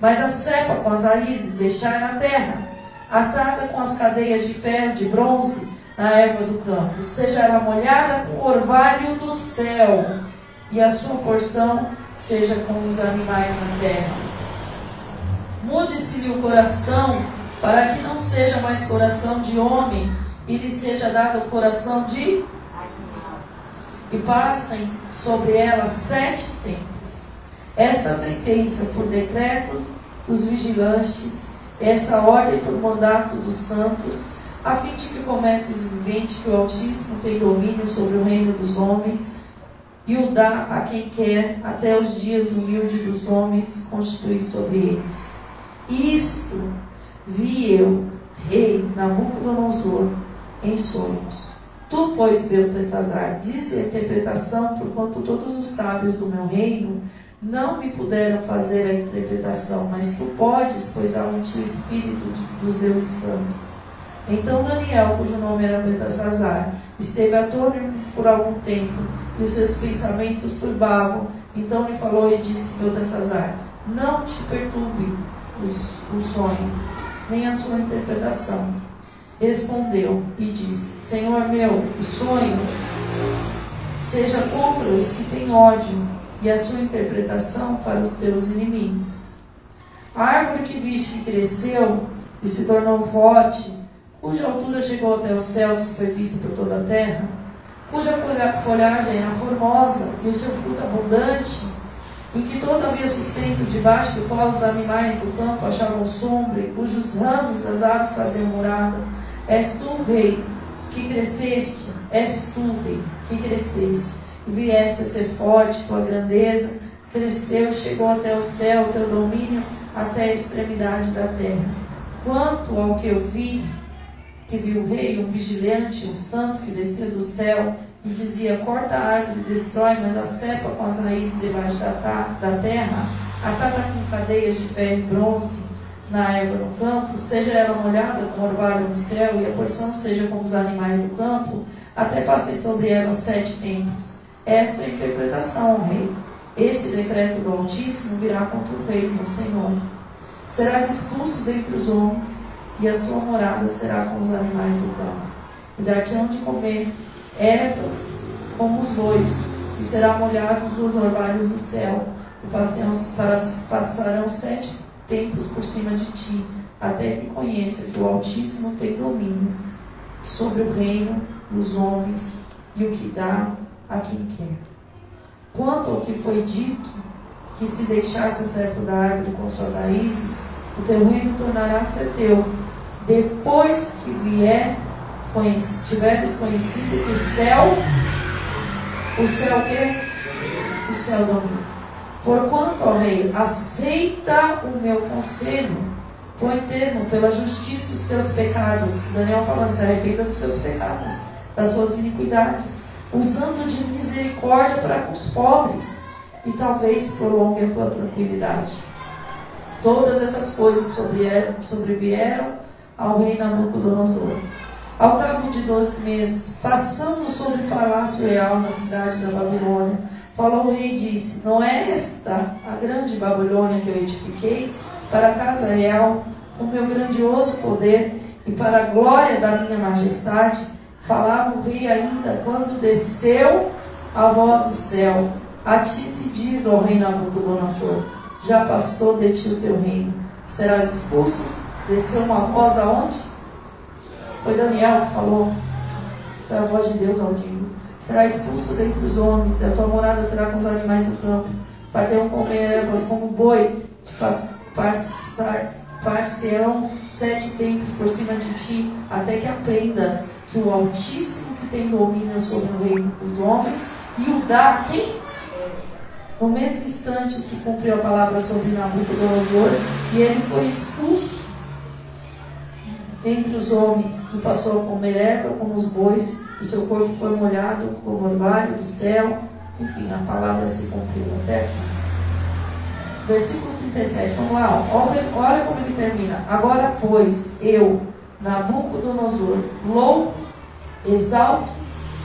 Mas a cepa com as raízes deixai na terra, atada com as cadeias de ferro, de bronze, na erva do campo. Seja ela molhada com o orvalho do céu, e a sua porção seja com os animais na terra. Mude-se-lhe o coração, para que não seja mais coração de homem, e lhe seja dado o coração de e passem sobre ela sete tempos esta sentença por decreto dos vigilantes, esta ordem por mandato dos santos, a fim de que comece os viventes que o Altíssimo tem domínio sobre o reino dos homens e o dá a quem quer até os dias humildes dos homens constituir sobre eles. Isto vi eu, rei Nabucodonosor, em sonhos. Tu, pois, Beltesazar, dize a interpretação, porquanto todos os sábios do meu reino não me puderam fazer a interpretação, mas tu podes, pois há ti o Espírito dos deuses santos. Então Daniel, cujo nome era Betassazar, esteve atônito por algum tempo, e os seus pensamentos turbavam. Então lhe falou e disse Betassazar, não te perturbe o, o sonho, nem a sua interpretação. Respondeu e disse, Senhor meu, o sonho seja contra os que têm ódio e a sua interpretação para os teus inimigos. A árvore que viste que cresceu e se tornou forte, cuja altura chegou até os céus e foi vista por toda a terra, cuja folhagem era formosa e o seu fruto abundante, em que todo havia sustento debaixo do qual os animais do campo achavam sombra e cujos ramos das aves faziam morada. És tu, rei, que cresceste, és tu, rei, que cresceste viesse a ser forte, tua grandeza cresceu, chegou até o céu, teu domínio até a extremidade da terra. Quanto ao que eu vi, que viu o rei, um vigilante, um santo que descia do céu e dizia: Corta a árvore destrói, mas a cepa com as raízes debaixo da, da terra, atada com cadeias de ferro e bronze na erva no campo, seja ela molhada com orvalho no céu, e a porção seja como os animais do campo, até passei sobre ela sete tempos. Essa é a interpretação, rei. Este decreto do Altíssimo virá contra o rei, meu Senhor. Serás expulso dentre os homens, e a sua morada será com os animais do campo. E dar-te-ão de comer ervas como os bois, e serão molhados os orvalhos do céu, e passarão sete tempos por cima de ti, até que conheça que o Altíssimo tem domínio sobre o reino dos homens e o que dá a quem quer. Quanto ao que foi dito, que se deixasse certo da árvore com suas raízes, o teu reino tornará a ser teu, depois que vier, tiveres conhecido que o céu, o céu que? O céu domina. Porquanto, ó rei, aceita o meu conselho, põe termo pela justiça os teus pecados. Daniel falando, se arrependa dos seus pecados, das suas iniquidades, usando de misericórdia para com os pobres, e talvez prolongue a tua tranquilidade. Todas essas coisas sobrevieram ao rei Nabucodonosor. Ao cabo de dois meses, passando sobre o palácio real na cidade da Babilônia, falou o rei e disse: Não é esta a grande Babilônia que eu edifiquei para a casa real, com meu grandioso poder e para a glória da minha majestade? Falava o rei ainda quando desceu a voz do céu. A ti se diz, ó rei Nabucodonosor, já passou de ti o teu reino. Serás expulso? Desceu uma voz aonde? Foi Daniel que falou. Foi a voz de Deus audível. Será expulso dentre os homens, a tua morada será com os animais do campo. Partirão comer ervas como boi, passar par-se-ão sete tempos por cima de ti, até que aprendas que o Altíssimo que tem domínio sobre o reino dos homens e o dá a quem? No mesmo instante se cumpriu a palavra sobre Nabucodonosor e ele foi expulso entre os homens e passou a comer erva como os bois, o seu corpo foi molhado como orvalho do céu. Enfim, a palavra se cumpriu até aqui. Versículo 37, vamos lá, olha como ele termina. Agora, pois, eu, Nabucodonosor, louvo, exalto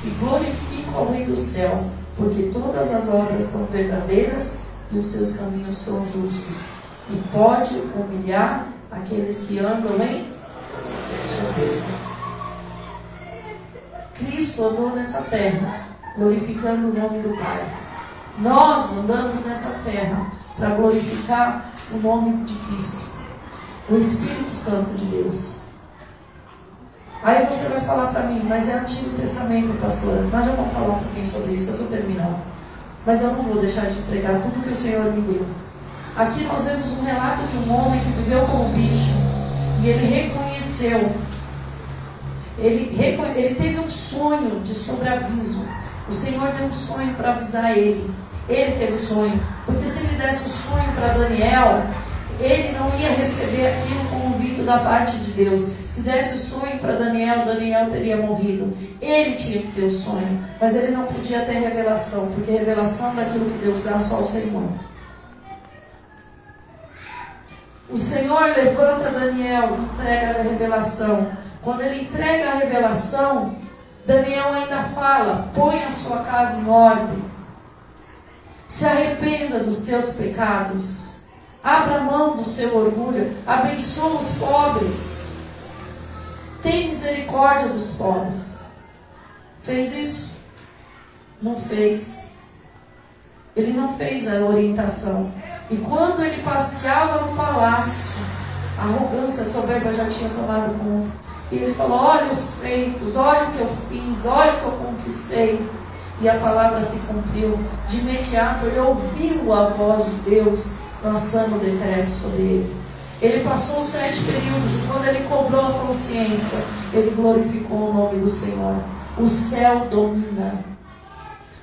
e glorifico ao Rei do céu porque todas as obras são verdadeiras e os seus caminhos são justos, e pode humilhar aqueles que andam em soberba. Cristo andou nessa terra, glorificando o nome do Pai. Nós andamos nessa terra para glorificar o nome de Cristo, o Espírito Santo de Deus. Aí você vai falar para mim, mas é Antigo Testamento, pastora. Nós já vamos falar um pouquinho sobre isso, eu estou terminando. Mas eu não vou deixar de entregar tudo que o Senhor me deu. Aqui nós vemos um relato de um homem que viveu como bicho e ele reconheceu. Ele, ele teve um sonho de sobreaviso. O Senhor deu um sonho para avisar ele. Ele teve o um sonho. Porque se ele desse o um sonho para Daniel, ele não ia receber aquilo como da parte de Deus. Se desse o sonho para Daniel, Daniel teria morrido. Ele tinha que ter o sonho, mas ele não podia ter revelação, porque revelação daquilo que Deus dá só o Senhor. O Senhor levanta Daniel e entrega a revelação. Quando ele entrega a revelação, Daniel ainda fala: põe a sua casa em ordem, se arrependa dos teus pecados. Abra mão do seu orgulho. Abençoa os pobres. Tem misericórdia dos pobres. Fez isso? Não fez. Ele não fez a orientação. E quando ele passeava no palácio, a arrogância, a soberba já tinha tomado conta. E ele falou: Olha os feitos, olha o que eu fiz, olha o que eu conquistei. E a palavra se cumpriu. De imediato ele ouviu a voz de Deus lançando o decreto sobre ele. Ele passou os sete períodos e quando ele cobrou a consciência, ele glorificou o nome do Senhor. O céu domina.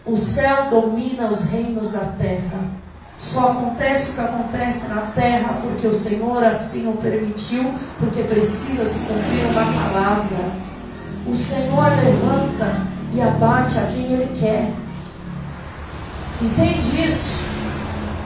O céu domina os reinos da terra. Só acontece o que acontece na terra porque o Senhor assim o permitiu, porque precisa se cumprir uma palavra. O Senhor levanta e abate a quem Ele quer. Entende isso?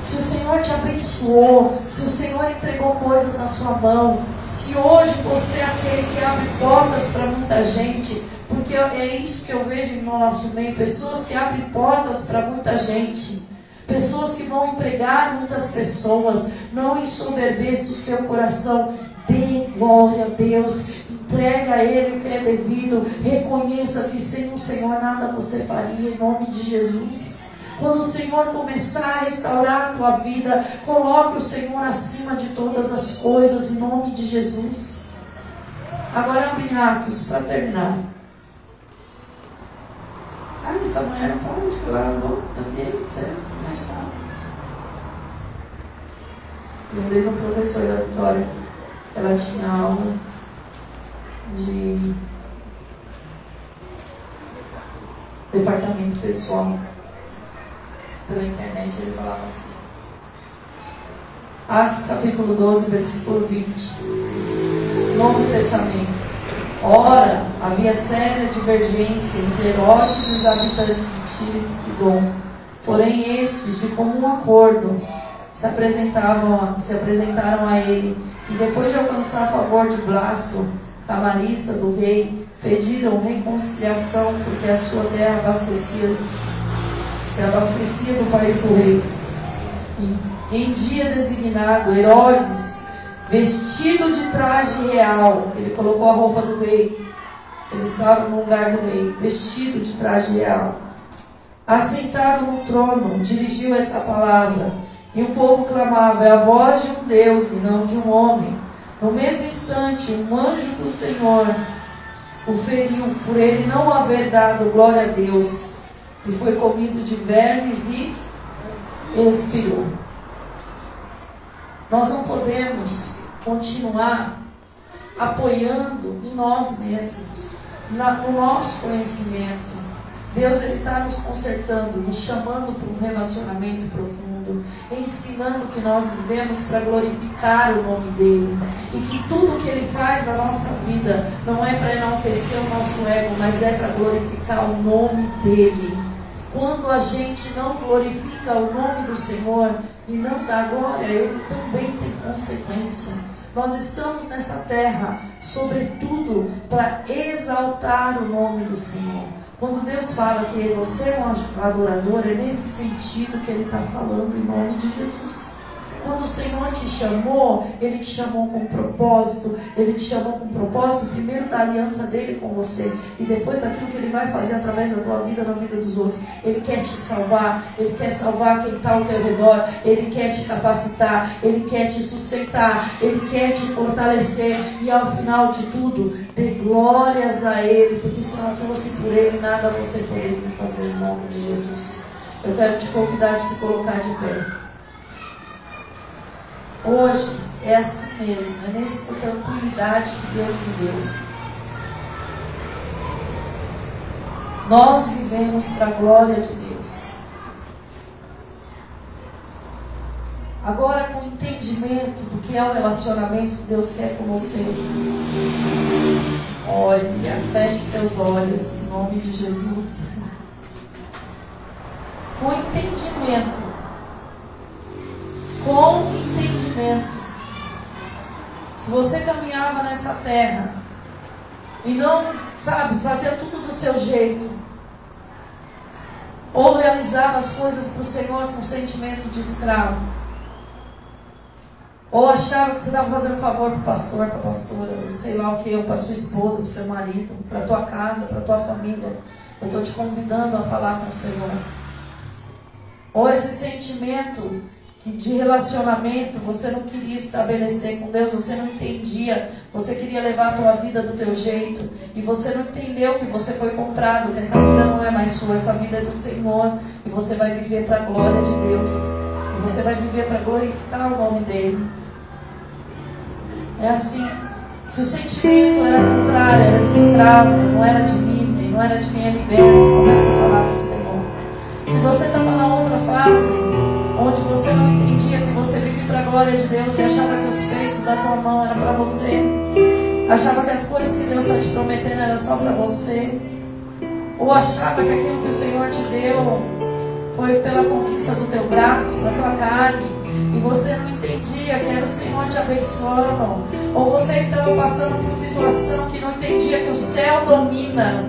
se o Senhor te abençoou, se o Senhor entregou coisas na sua mão, se hoje você é aquele que abre portas para muita gente, porque é isso que eu vejo no nosso meio, pessoas que abrem portas para muita gente, pessoas que vão empregar muitas pessoas, não ensoberbeça o seu coração, dê glória a Deus, entrega a Ele o que é devido, reconheça que sem o Senhor nada você faria, em nome de Jesus. Quando o Senhor começar a restaurar a tua vida, coloque o Senhor acima de todas as coisas, em nome de Jesus. Agora abre Atos para terminar. Ah, essa mulher não pode, eu vou. Meu Deus do céu, Lembrei do professor da Vitória. Ela tinha aula de departamento pessoal. Pela internet ele falava assim. Atos capítulo 12, versículo 20. Novo Testamento. Ora, havia séria divergência entre Herodes e os habitantes de Tiro e de Sidom. Porém, estes, de comum acordo, se, apresentavam, se apresentaram a ele e, depois de alcançar favor de Blasto, camarista do rei, pediram reconciliação porque a sua terra abastecia, se abastecia do país do rei. Em dia designado, Herodes, vestido de traje real, ele colocou a roupa do rei. Ele estava no lugar do rei, vestido de traje real. Assentado no trono, dirigiu essa palavra. E o povo clamava: É a voz de um Deus e não de um homem. No mesmo instante, um anjo do Senhor o feriu, por ele não haver dado glória a Deus, e foi comido de vermes e expirou. Nós não podemos continuar apoiando em nós mesmos, na, no nosso conhecimento. Deus está nos consertando, nos chamando para um relacionamento profundo, ensinando que nós vivemos para glorificar o nome dele e que tudo que ele faz na nossa vida não é para enaltecer o nosso ego, mas é para glorificar o nome dele. Quando a gente não glorifica o nome do Senhor e não dá glória, ele também tem consequência. Nós estamos nessa terra, sobretudo, para exaltar o nome do Senhor. Quando Deus fala que você é um adorador, é nesse sentido que Ele está falando em nome de Jesus. Quando o Senhor te chamou, Ele te chamou com propósito. Ele te chamou com propósito, primeiro da aliança dele com você e depois daquilo que Ele vai fazer através da tua vida, na vida dos outros. Ele quer te salvar, Ele quer salvar quem está ao teu redor, Ele quer te capacitar, Ele quer te sustentar, Ele quer te fortalecer e ao final de tudo, dê glórias a Ele, porque se não fosse por Ele, nada você poderia fazer em nome de Jesus. Eu quero te convidar a se colocar de pé. Hoje é assim mesmo, é nessa tranquilidade que Deus me deu. Nós vivemos para a glória de Deus. Agora, com o entendimento do que é o relacionamento que Deus quer com você. Olha, feche teus olhos, em nome de Jesus. Com o entendimento com entendimento. Se você caminhava nessa terra e não, sabe, fazia tudo do seu jeito, ou realizava as coisas para o Senhor com sentimento de escravo, ou achava que você estava fazendo favor para o pastor, para a pastora, sei lá o que, para sua esposa, para o seu marido, para a tua casa, para a tua família. Eu estou te convidando a falar com o Senhor. Ou esse sentimento de relacionamento você não queria estabelecer com Deus, você não entendia, você queria levar a tua vida do teu jeito e você não entendeu que você foi comprado, que essa vida não é mais sua, essa vida é do Senhor e você vai viver para a glória de Deus e você vai viver para glorificar o nome dele. É assim. Se o sentimento era contrário, era de escravo, não era de livre, não era de quem é liberto, comece a falar com o Senhor. Se você estava na outra fase, onde você não entendia que você vive para a glória de Deus e achava que os feitos da tua mão eram para você, achava que as coisas que Deus está te prometendo eram só para você, ou achava que aquilo que o Senhor te deu foi pela conquista do teu braço, da tua carne, e você não entendia que era o Senhor te abençoando, ou você estava passando por situação que não entendia que o céu domina.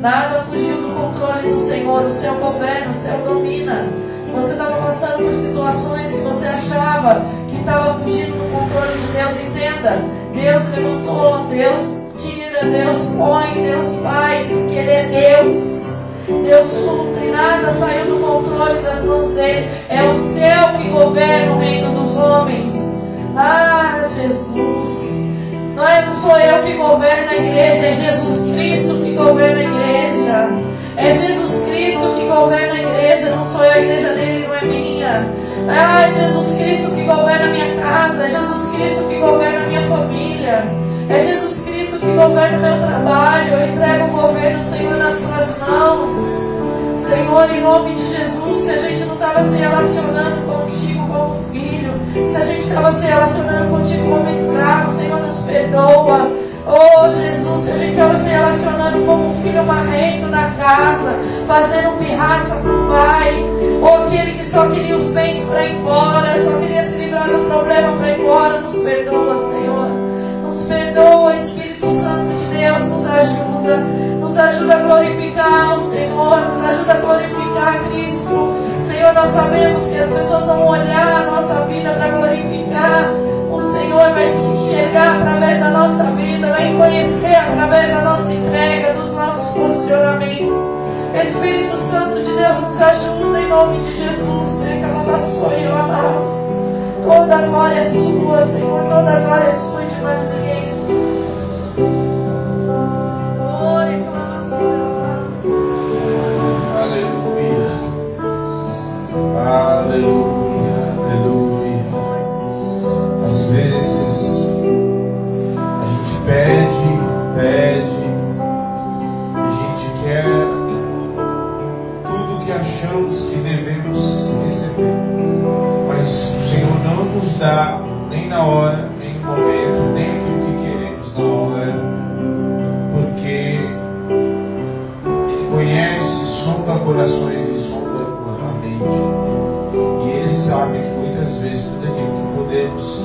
Nada fugiu do controle do Senhor, o céu governa, o céu domina. Você estava passando por situações que você achava que estava fugindo do controle de Deus. Entenda, Deus levantou, Deus tira, Deus põe, Deus faz, porque Ele é Deus. Deus cumpre, nada saiu do controle das mãos dele. É o céu que governa o reino dos homens. Ah, Jesus. Não, é, não sou eu que governo a igreja, é Jesus Cristo que governa a igreja. É Jesus Cristo que governa a igreja, não sou eu, a igreja dele não é minha. É Jesus Cristo que governa a minha casa, é Jesus Cristo que governa a minha família. É Jesus Cristo que governa o meu trabalho. Eu entrego o governo, Senhor, nas tuas mãos. Senhor, em nome de Jesus, se a gente não estava se relacionando contigo como filho, se a gente estava se relacionando contigo como escravo, Senhor, nos perdoa. Oh Jesus, a gente estava se relacionando como um filho marrento na casa, fazendo pirraça para o pai, ou aquele que só queria os bens para ir embora, só queria se livrar do problema para ir embora, nos perdoa, Senhor. Nos perdoa, Espírito Santo de Deus, nos ajuda. Nos ajuda a glorificar o Senhor, nos ajuda a glorificar Cristo. Senhor, nós sabemos que as pessoas vão olhar a nossa vida para glorificar. O Senhor vai te enxergar através da nossa vida, vai conhecer através da nossa entrega, dos nossos posicionamentos. Espírito Santo de Deus, nos ajuda em nome de Jesus. Toda a glória é sua, Senhor, toda a glória é sua de mais ninguém. Aleluia, vezes. A gente pede, pede, e a gente quer tudo que achamos que devemos receber, mas o Senhor não nos dá nem na hora, nem no momento, nem aquilo que queremos na hora, porque Ele conhece, sonda corações e sonda a mente. Sabe que muitas vezes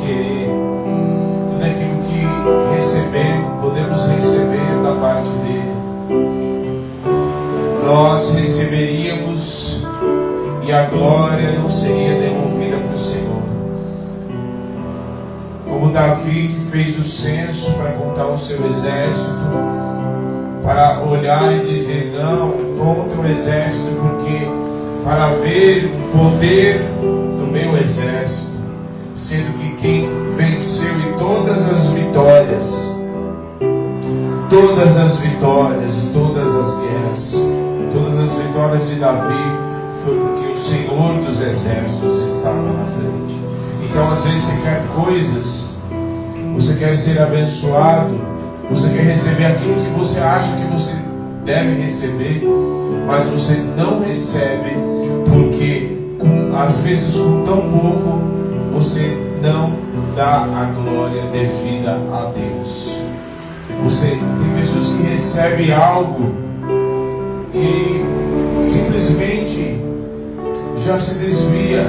tudo aquilo que recebemos, podemos receber da parte dele, nós receberíamos e a glória não seria devolvida para o Senhor. Como Davi que fez o censo para contar o seu exército, para olhar e dizer não contra o exército, porque para ver o poder meu exército, sendo todas as vitórias, todas as vitórias, todas as guerras, todas as vitórias de Davi, foi porque o Senhor dos exércitos estava na frente. Então, às vezes, você quer coisas, você quer ser abençoado, você quer receber aquilo que você acha que você deve receber, mas você não recebe porque às vezes com tão pouco, você não dá a glória devida a Deus. Você tem pessoas que recebem algo e simplesmente já se desvia.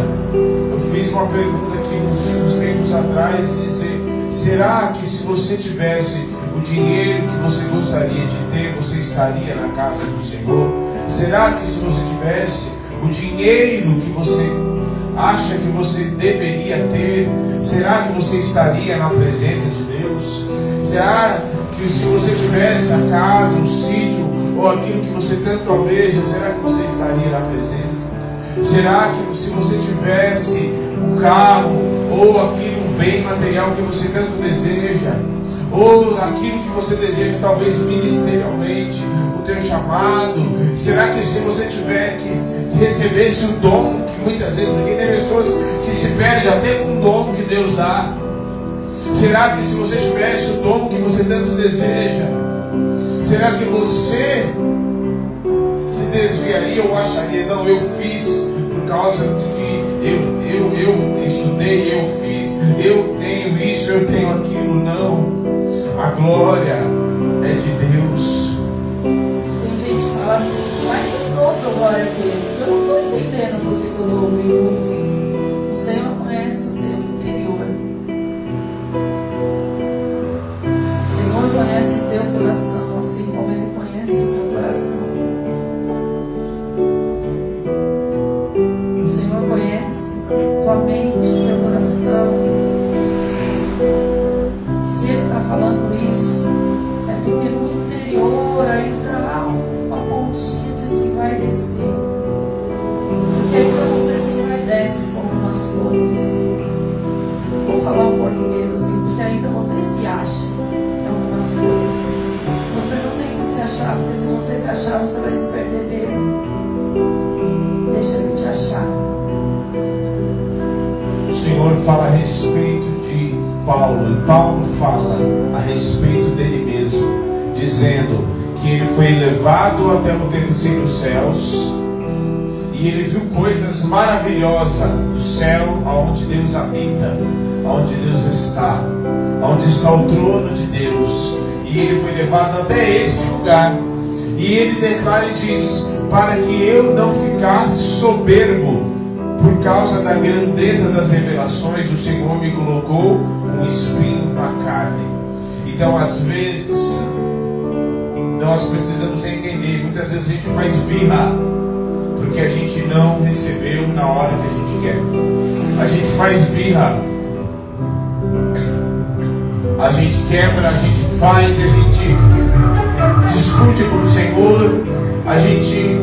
Eu fiz uma pergunta aqui uns, tempos atrás e dizer, será que se você tivesse o dinheiro que você gostaria de ter, você estaria na casa do Senhor? Será que se você tivesse o dinheiro que você acha que você deveria ter, será que você estaria na presença de Deus? Será que se você tivesse a casa, o sítio, ou aquilo que você tanto almeja, será que você estaria na presença? Será que se você tivesse o um carro, ou aquilo, um bem material que você tanto deseja, ou aquilo que você deseja, talvez ministerialmente, o teu chamado, será que se você tiver que recebesse o dom que muitas vezes, porque tem pessoas que se perdem até com o dom que Deus dá. Será que se você tivesse o dom que você tanto deseja, será que você se desviaria ou acharia, não, eu fiz por causa de que eu, eu, eu estudei, eu fiz, eu tenho isso, eu tenho aquilo, não. A glória é de Deus. Mas outro glória a Deus. Eu não estou entendendo por que eu estou ouvindo isso. O Senhor conhece o teu interior. O Senhor conhece o teu coração, assim como Ele conhece achar, porque se você se achar, você vai se perder dele. Deixa ele te achar. O Senhor fala a respeito de Paulo, e Paulo fala a respeito dele mesmo, dizendo que ele foi elevado até o terceiro céus e ele viu coisas maravilhosas no céu, aonde Deus habita, aonde Deus está, aonde está o trono de Deus. E ele foi levado até esse lugar. E ele declara e diz: Para que eu não ficasse soberbo por causa da grandeza das revelações, o Senhor me colocou um espinho na carne. Então, às vezes, nós precisamos entender. Muitas vezes a gente faz birra porque a gente não recebeu na hora que a gente quer. A gente faz birra. A gente quebra, a gente faz, a gente discute com o Senhor, a gente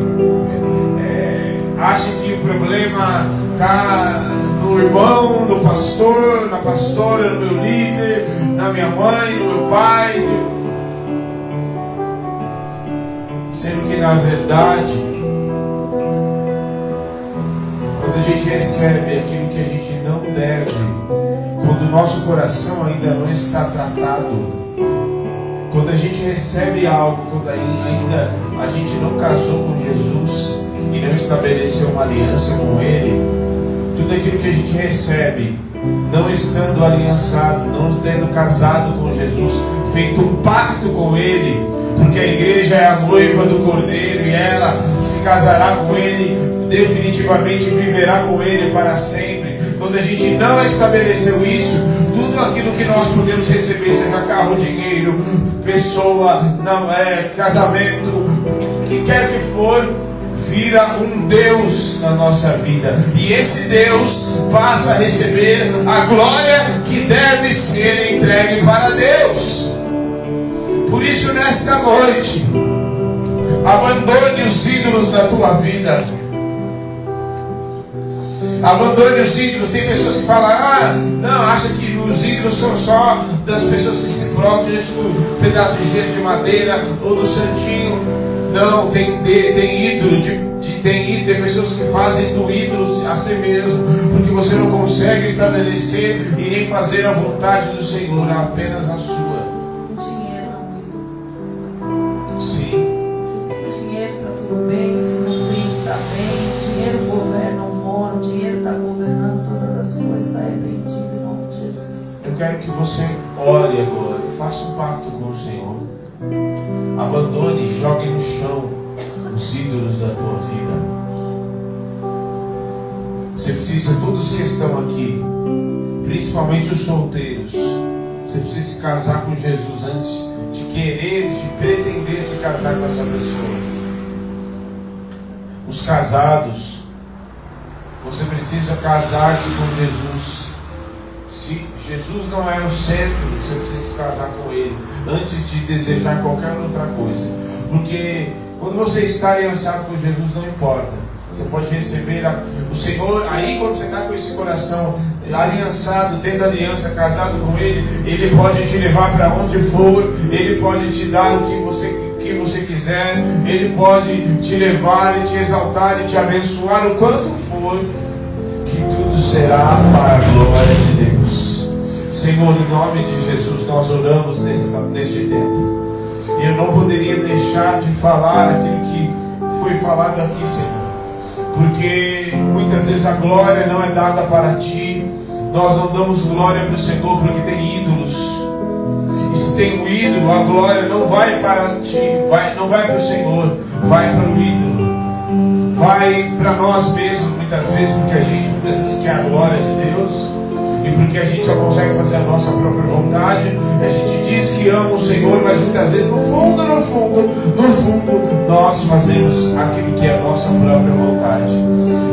é, acha que o problema está no irmão, no pastor, na pastora, no meu líder, na minha mãe, no meu pai. Sendo que na verdade, quando a gente recebe aquilo que a gente não deve, quando o nosso coração ainda não está tratado, quando a gente recebe algo, quando ainda a gente não casou com Jesus e não estabeleceu uma aliança com Ele, tudo aquilo que a gente recebe, não estando aliançado, não tendo casado com Jesus, feito um pacto com Ele, porque a igreja é a noiva do Cordeiro e ela se casará com Ele definitivamente, viverá com Ele para sempre. Quando a gente não estabeleceu isso, tudo aquilo que nós podemos receber, seja carro, dinheiro, pessoa, não é casamento, o que quer que for, vira um Deus na nossa vida. E esse Deus passa a receber a glória que deve ser entregue para Deus. Por isso, nesta noite, abandone os ídolos da tua vida. Abandone os ídolos. Tem pessoas que falam, ah, não, acha que os ídolos são só das pessoas que se prostram diante do pedaço de gesso de madeira ou do santinho. Não, tem, tem ídolo de, tem ídolo, tem pessoas que fazem do ídolo a si mesmo, porque você não consegue estabelecer e nem fazer a vontade do Senhor, apenas a sua. O dinheiro. Sim. Se tem dinheiro, está tudo bem. Quero que você ore agora faça um pacto com o Senhor. Abandone jogue no chão os ídolos da tua vida. Você precisa, todos que estão aqui, principalmente os solteiros, você precisa se casar com Jesus antes de querer, de pretender se casar com essa pessoa. Os casados, você precisa casar-se com Jesus. Se Jesus não é o centro, você precisa se casar com Ele antes de desejar qualquer outra coisa. Porque quando você está aliançado com Jesus, não importa. Você pode receber a, o Senhor, aí quando você está com esse coração aliançado, tendo aliança, casado com Ele, Ele pode te levar para onde for, Ele pode te dar o que você, que você quiser, Ele pode te levar e te exaltar e te abençoar o quanto for, que tudo será para a glória de Deus. Senhor, em nome de Jesus, nós oramos neste, tempo. E eu não poderia deixar de falar aquilo que foi falado aqui, Senhor porque muitas vezes a glória não é dada para ti. Nós não damos glória para o Senhor porque tem ídolos. E se tem um ídolo, a glória não vai para ti, vai, não vai para o Senhor, vai para o ídolo. Vai para nós mesmos muitas vezes, porque a gente muitas vezes quer a glória de Deus e porque a gente só consegue fazer a nossa própria vontade. A gente diz que ama o Senhor, mas muitas vezes no fundo, no fundo, no fundo, nós fazemos aquilo que é a nossa própria vontade.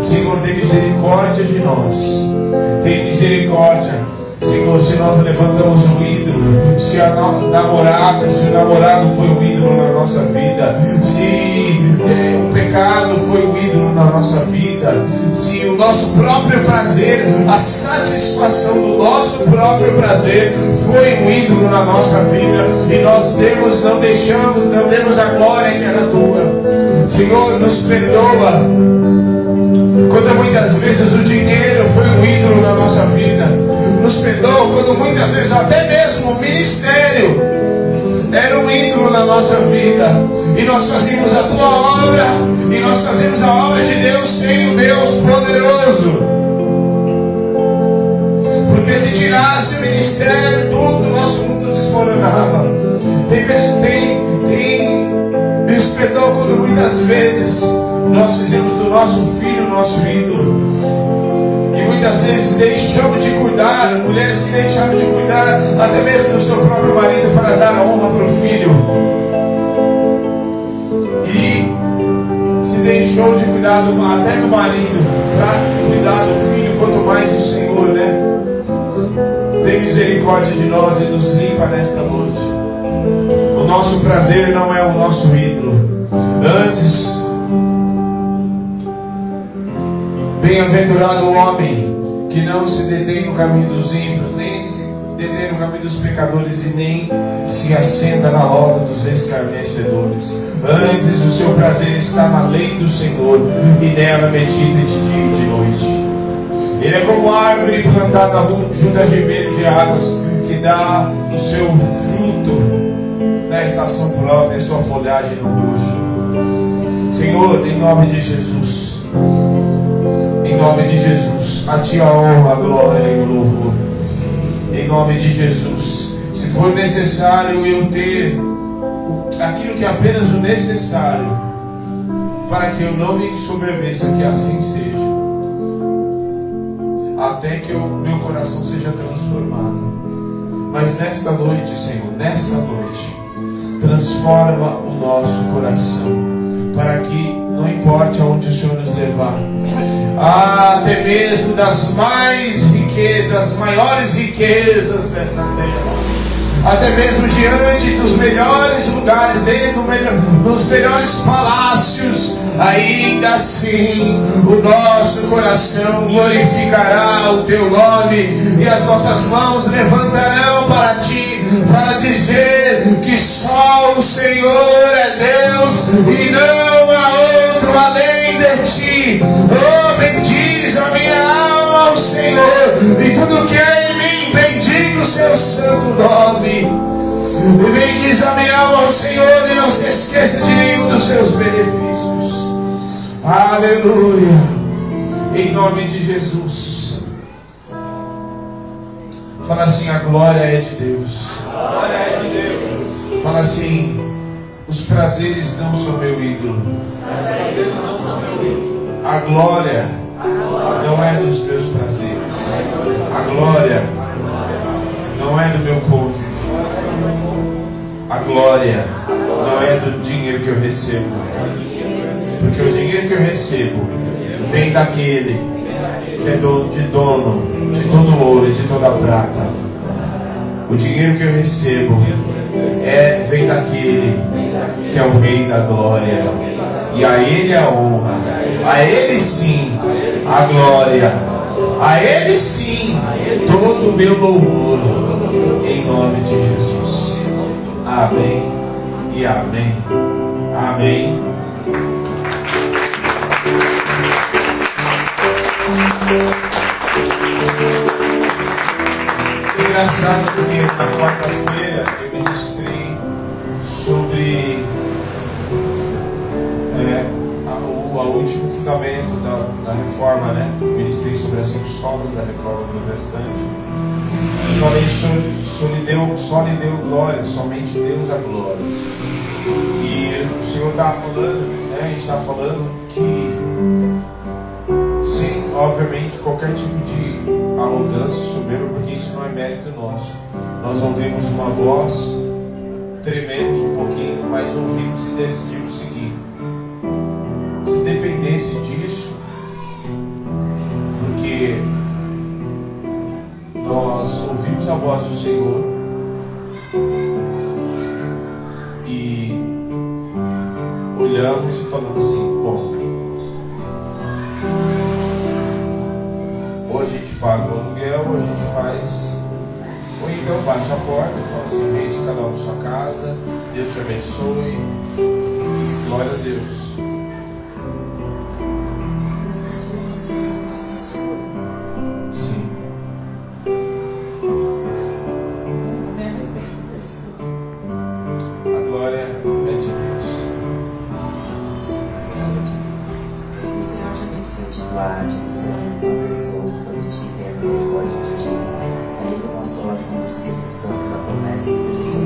Senhor, tem misericórdia de nós. Tem misericórdia. Senhor, se nós levantamos um ídolo, se a namorada, se o namorado foi um ídolo na nossa vida, se é, o pecado foi um ídolo na nossa vida, se o nosso próprio prazer, a satisfação do nosso próprio prazer foi um ídolo na nossa vida e nós demos, não deixamos, não demos a glória que era tua. Senhor, nos perdoa. Quando muitas vezes o dinheiro foi um ídolo na nossa vida, nos perdoa quando muitas vezes até mesmo o ministério era um ídolo na nossa vida. E nós fazemos a tua obra, e nós fazemos a obra de Deus sem o Deus poderoso. Porque se tirasse o ministério, tudo, nosso mundo desmoronava. Tem, tem, tem, me perdoa quando muitas vezes nós fizemos do nosso filho nosso ídolo muitas vezes deixamos de cuidar, mulheres que deixaram de cuidar até mesmo do seu próprio marido para dar honra para o filho. E se deixou de cuidar do, até do marido para cuidar do filho, quanto mais do Senhor, né? Tem misericórdia de nós e nos limpa nesta noite. O nosso prazer não é o nosso ídolo. Antes, Bem-aventurado o homem que não se detém no caminho dos ímpios, nem se detém no caminho dos pecadores e nem se assenta na roda dos escarnecedores. Antes o seu prazer está na lei do Senhor e nela medita de dia e de noite. Ele é como árvore plantada junto a ribeiro de águas, que dá o seu fruto na estação própria, sua folhagem no roxo. Senhor, em nome de Jesus, nome de Jesus, a Ti a honra, a glória e o louvor. Em nome de Jesus. Se for necessário eu ter aquilo que é apenas o necessário, para que eu não me soberbeça, que assim seja. Até que o meu coração seja transformado. Mas nesta noite, Senhor, nesta noite, transforma o nosso coração. Para que não importe aonde o Senhor nos levar, até mesmo das mais riquezas, maiores riquezas dessa terra. Até mesmo diante dos melhores lugares, dentro dos melhores palácios, ainda assim o nosso coração glorificará o teu nome e as nossas mãos levantarão para ti, para dizer que só o Senhor é Deus e não há outro além de ti. Oh, bendiz a minha alma ao Senhor e tudo que é em mim, bendiga o seu santo nome. E bendiz a minha alma ao Senhor e não se esqueça de nenhum dos seus benefícios. Aleluia. Em nome de Jesus. Fala assim, a glória é de Deus. Glória é de Deus. Fala assim, os prazeres não são meu ídolo. A glória não é dos meus prazeres. A glória não é do meu cônjuge. A glória não é do dinheiro que eu recebo. Porque o dinheiro que eu recebo vem daquele que é dono de dono de todo ouro e de toda prata. O dinheiro que eu recebo é, vem daquele que é o Rei da Glória. E a Ele a honra. A Ele sim a glória. A Ele sim todo o meu louvor. Em nome de Jesus. Amém e amém. Amém. Engraçado porque na quarta-feira eu ministrei sobre é, a, o a último fundamento da, da reforma, né? Ministrei sobre as cinco solas da reforma protestante. E falei sobre só lhe, deu, só lhe deu glória, somente Deus a glória. E o Senhor estava falando, né? A gente estava falando que obviamente, qualquer tipo de arrogância, soberba, porque isso não é mérito nosso. Nós ouvimos uma voz trememos um pouquinho, mas ouvimos e decidimos seguir. Se dependesse disso, porque nós ouvimos a voz do Senhor e olhamos e falamos assim, bom, a gente paga o aluguel, a gente faz. Ou então baixa a porta e fala assim, gente, cada um na sua casa, Deus te abençoe. Glória a Deus. Sim. A glória é de Deus glória a Deus. O Senhor te abençoe e te guarde. Santo da promessa seja